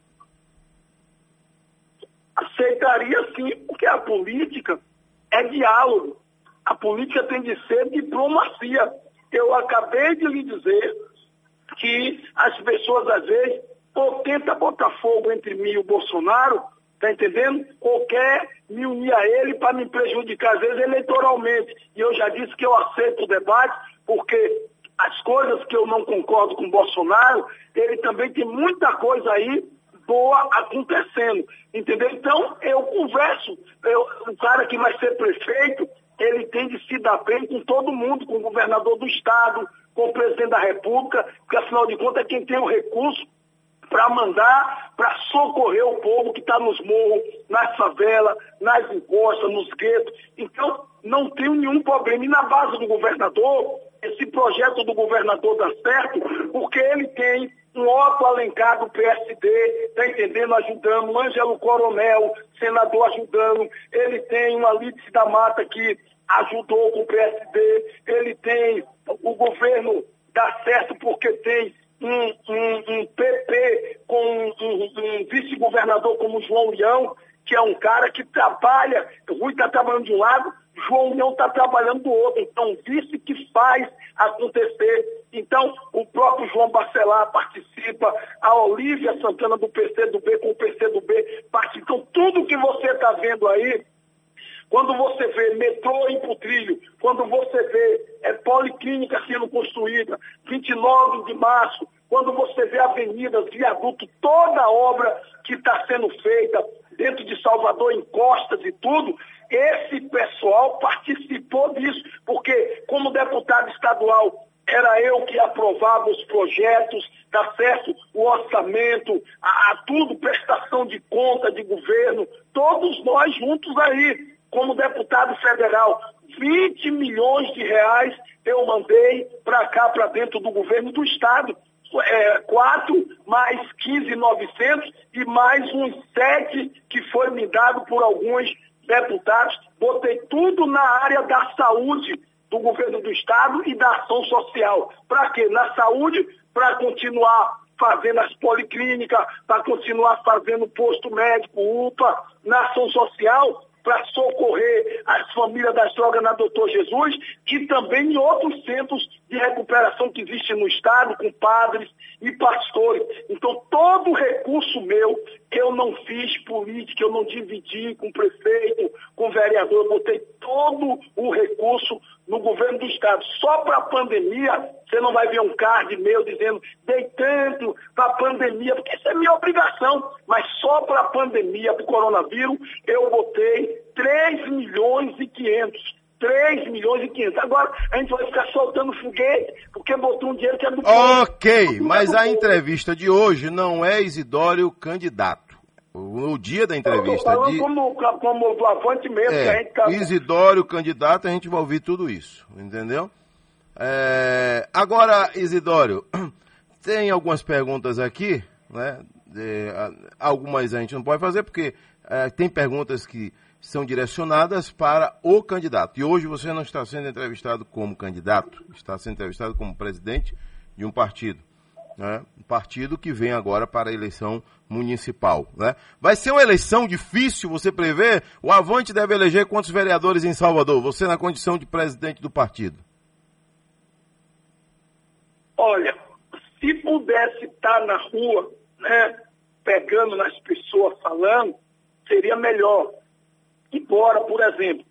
Aceitaria sim, porque a política é diálogo. A política tem de ser diplomacia. Eu acabei de lhe dizer que as pessoas, às vezes, ou tentam botar fogo entre mim e o Bolsonaro, tá entendendo? Ou quer me unir a ele para me prejudicar, às vezes, eleitoralmente. E eu já disse que eu aceito o debate, porque as coisas que eu não concordo com Bolsonaro, ele também tem muita coisa aí boa acontecendo. Entendeu? Então, eu converso. Eu, o cara que vai ser prefeito, ele tem de se dar bem com todo mundo, com o governador do estado, com o presidente da república, porque afinal de contas é quem tem o recurso para mandar, para socorrer o povo que está nos morros, nas favelas, nas encostas, nos guetos. Então, não tenho nenhum problema. E na base do governador, esse projeto do governador dá certo, porque ele tem um Otto Alencar do PSD, está entendendo, ajudando, um Ângelo Coronel, senador ajudando, ele tem uma Alice da Mata que ajudou com o PSD, ele tem o governo dá certo porque tem um, um, um PP com um, um vice-governador como João Leão, que é um cara que trabalha, Rui está trabalhando de um lado, João Leão está trabalhando do outro. Então, vice que faz acontecer. Então, o próprio João Bacelar participa, a Olívia Santana do PCdoB com o PCdoB participa. Então, tudo que você está vendo aí, quando você vê metrô em Putrilho, quando você vê é, policlínica sendo construída, 29 de março, quando você vê avenidas, viaduto, toda a obra que está sendo feita dentro de Salvador, em costas e tudo, esse pessoal participou disso, porque como deputado estadual era eu que aprovava os projetos, tá certo? O orçamento, a, a tudo, prestação de conta de governo, todos nós juntos aí como deputado federal, 20 milhões de reais eu mandei para cá, para dentro do governo do Estado. É, 4 mais 15,900 e mais uns 7 que foi me dado por alguns deputados. Botei tudo na área da saúde do governo do Estado e da ação social. Para quê? Na saúde, para continuar fazendo as policlínicas, para continuar fazendo posto médico, UPA, na ação social, para socorrer as famílias das drogas na Doutor Jesus e também em outros centros de recuperação que existem no Estado, com padres e pastores. Então, todo recurso meu, eu não fiz política, eu não dividi com prefeito, com vereador, eu botei todo o recurso no governo do Estado. Só para a pandemia, você não vai ver um card meu dizendo, dei tanto para a pandemia, porque isso é minha obrigação. Mas só para a pandemia, para o coronavírus, eu botei 3 milhões e 500. 3 milhões e 500. Agora a gente vai ficar soltando foguete, porque botou um dinheiro que é do. Ok, mas a entrevista de hoje não é Isidório candidato. O, dia da Eu entrevista falando de como, como do avante mesmo, que a é, gente tá... Isidório candidato, a gente vai ouvir tudo isso, entendeu? É, agora, Isidório, *clears throat* tem algumas perguntas aqui, né? de- algumas a gente não pode fazer porque é, tem perguntas que são direcionadas para o candidato. E hoje você não está sendo entrevistado como candidato, está sendo entrevistado como presidente de um partido. Né? Um partido que vem agora para a eleição municipal. Né? Vai ser uma eleição difícil, você prevê? O Avante deve eleger quantos vereadores em Salvador? Você na condição de presidente do partido. Olha, se pudesse estar na rua, né, pegando nas pessoas, falando, seria melhor. Embora, por exemplo,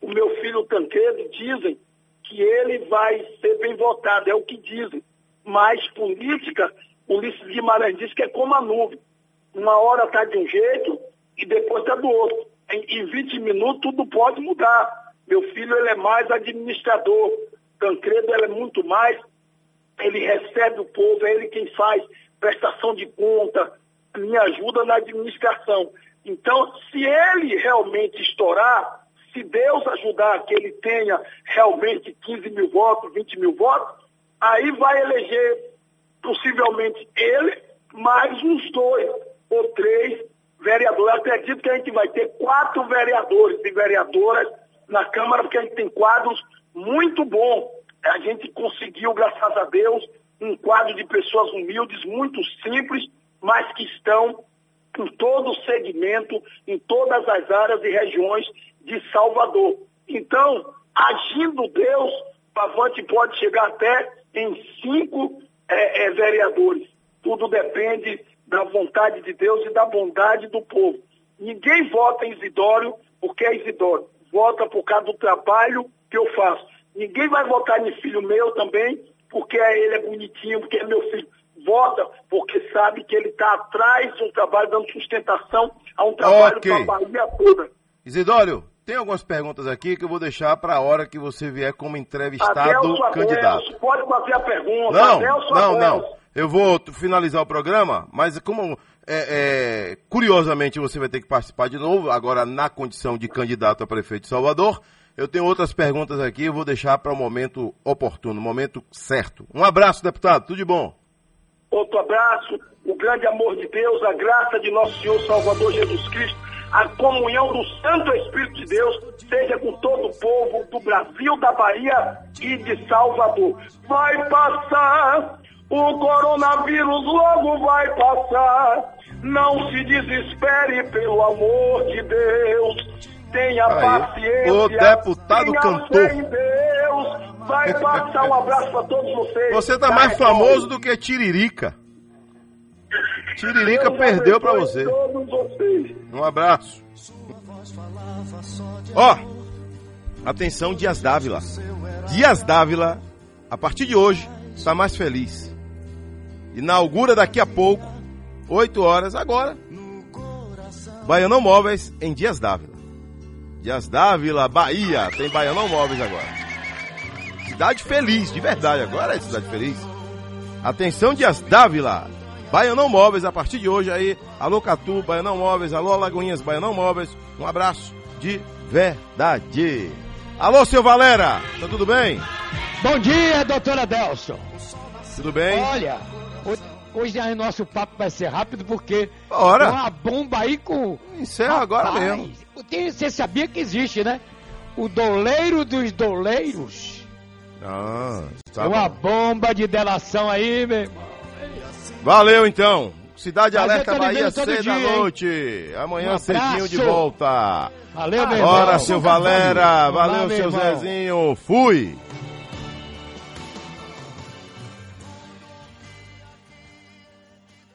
o meu filho Tancredo dizem que ele vai ser bem votado, é o que dizem. Mas política, Ulisses Guimarães diz que é como a nuvem. Uma hora está de um jeito e depois está do outro. Em, em 20 minutos tudo pode mudar. Meu filho ele é mais administrador. Tancredo ele é muito mais ele recebe o povo, é ele quem faz prestação de conta, me ajuda na administração. Então, se ele realmente estourar, se Deus ajudar que ele tenha realmente 15 mil votos, 20 mil votos, aí vai eleger possivelmente ele, mais uns dois ou três vereadores. Eu acredito que a gente vai ter quatro vereadores e vereadoras na Câmara, porque a gente tem quadros muito bom. A gente conseguiu, graças a Deus, um quadro de pessoas humildes, muito simples, mas que estão em todo o segmento, em todas as áreas e regiões de Salvador. Então, agindo Deus, Pavante pode chegar até em cinco eh, eh, vereadores. Tudo depende da vontade de Deus e da bondade do povo. Ninguém vota em Isidório porque é Isidório. Vota por causa do trabalho que eu faço. Ninguém vai votar em filho meu também porque ele é bonitinho, porque é meu filho. Vota porque sabe que ele está atrás de um trabalho dando sustentação a um trabalho Ok. para a Bahia toda. Isidório, tem algumas perguntas aqui que eu vou deixar para a hora que você vier como entrevistado Adelso candidato. Adelso, pode fazer a pergunta. Não, Adelso não, Adelso. não. Eu vou finalizar o programa, mas como é, é, curiosamente você vai ter que participar de novo, agora na condição de candidato a prefeito de Salvador, eu tenho outras perguntas aqui, eu vou deixar para o momento oportuno, momento certo. Um abraço, deputado, tudo de bom. Outro abraço, o grande amor de Deus, a graça de nosso Senhor Salvador Jesus Cristo, a comunhão do Santo Espírito de Deus, seja com todo o povo do Brasil, da Bahia e de Salvador. Vai passar, o coronavírus logo vai passar. Não se desespere pelo amor de Deus. Tenha Aí, paciência. o deputado cantor. Deus. Vai passar um abraço para todos vocês. Você tá mais famoso do que Tiririca. Tiririca perdeu para você. Um abraço. Ó, atenção Dias Dávila. Dias Dávila, a partir de hoje, está mais feliz. Inaugura daqui a pouco, 8 horas, agora. Baianão Móveis em Dias Dávila. Dias Dávila, Bahia, tem Baianão Móveis agora. Cidade feliz, de verdade, agora é cidade feliz. Atenção Dias Dávila. Baianão Móveis, a partir de hoje aí, alô Catu, Baianão Móveis, alô Lagoinhas, Baianão Móveis, um abraço de verdade. Alô, seu Valera, tá tudo bem? Bom dia, doutora Delson. Tudo bem? Olha, hoje, aí nosso papo vai ser rápido porque Bora. uma bomba aí com. Encerra agora Rapaz, mesmo. Tem- Você sabia que existe, né? O doleiro dos doleiros. Ah, tá é uma bom. bomba de delação aí, meu irmão. Valeu então. Cidade Prazer Alerta Bahia, seis da dia, hein? noite. Amanhã Um cedinho de volta. Valeu, meu irmão. Bora, seu Valera. Valeu, meu seu irmão. Zezinho. Fui.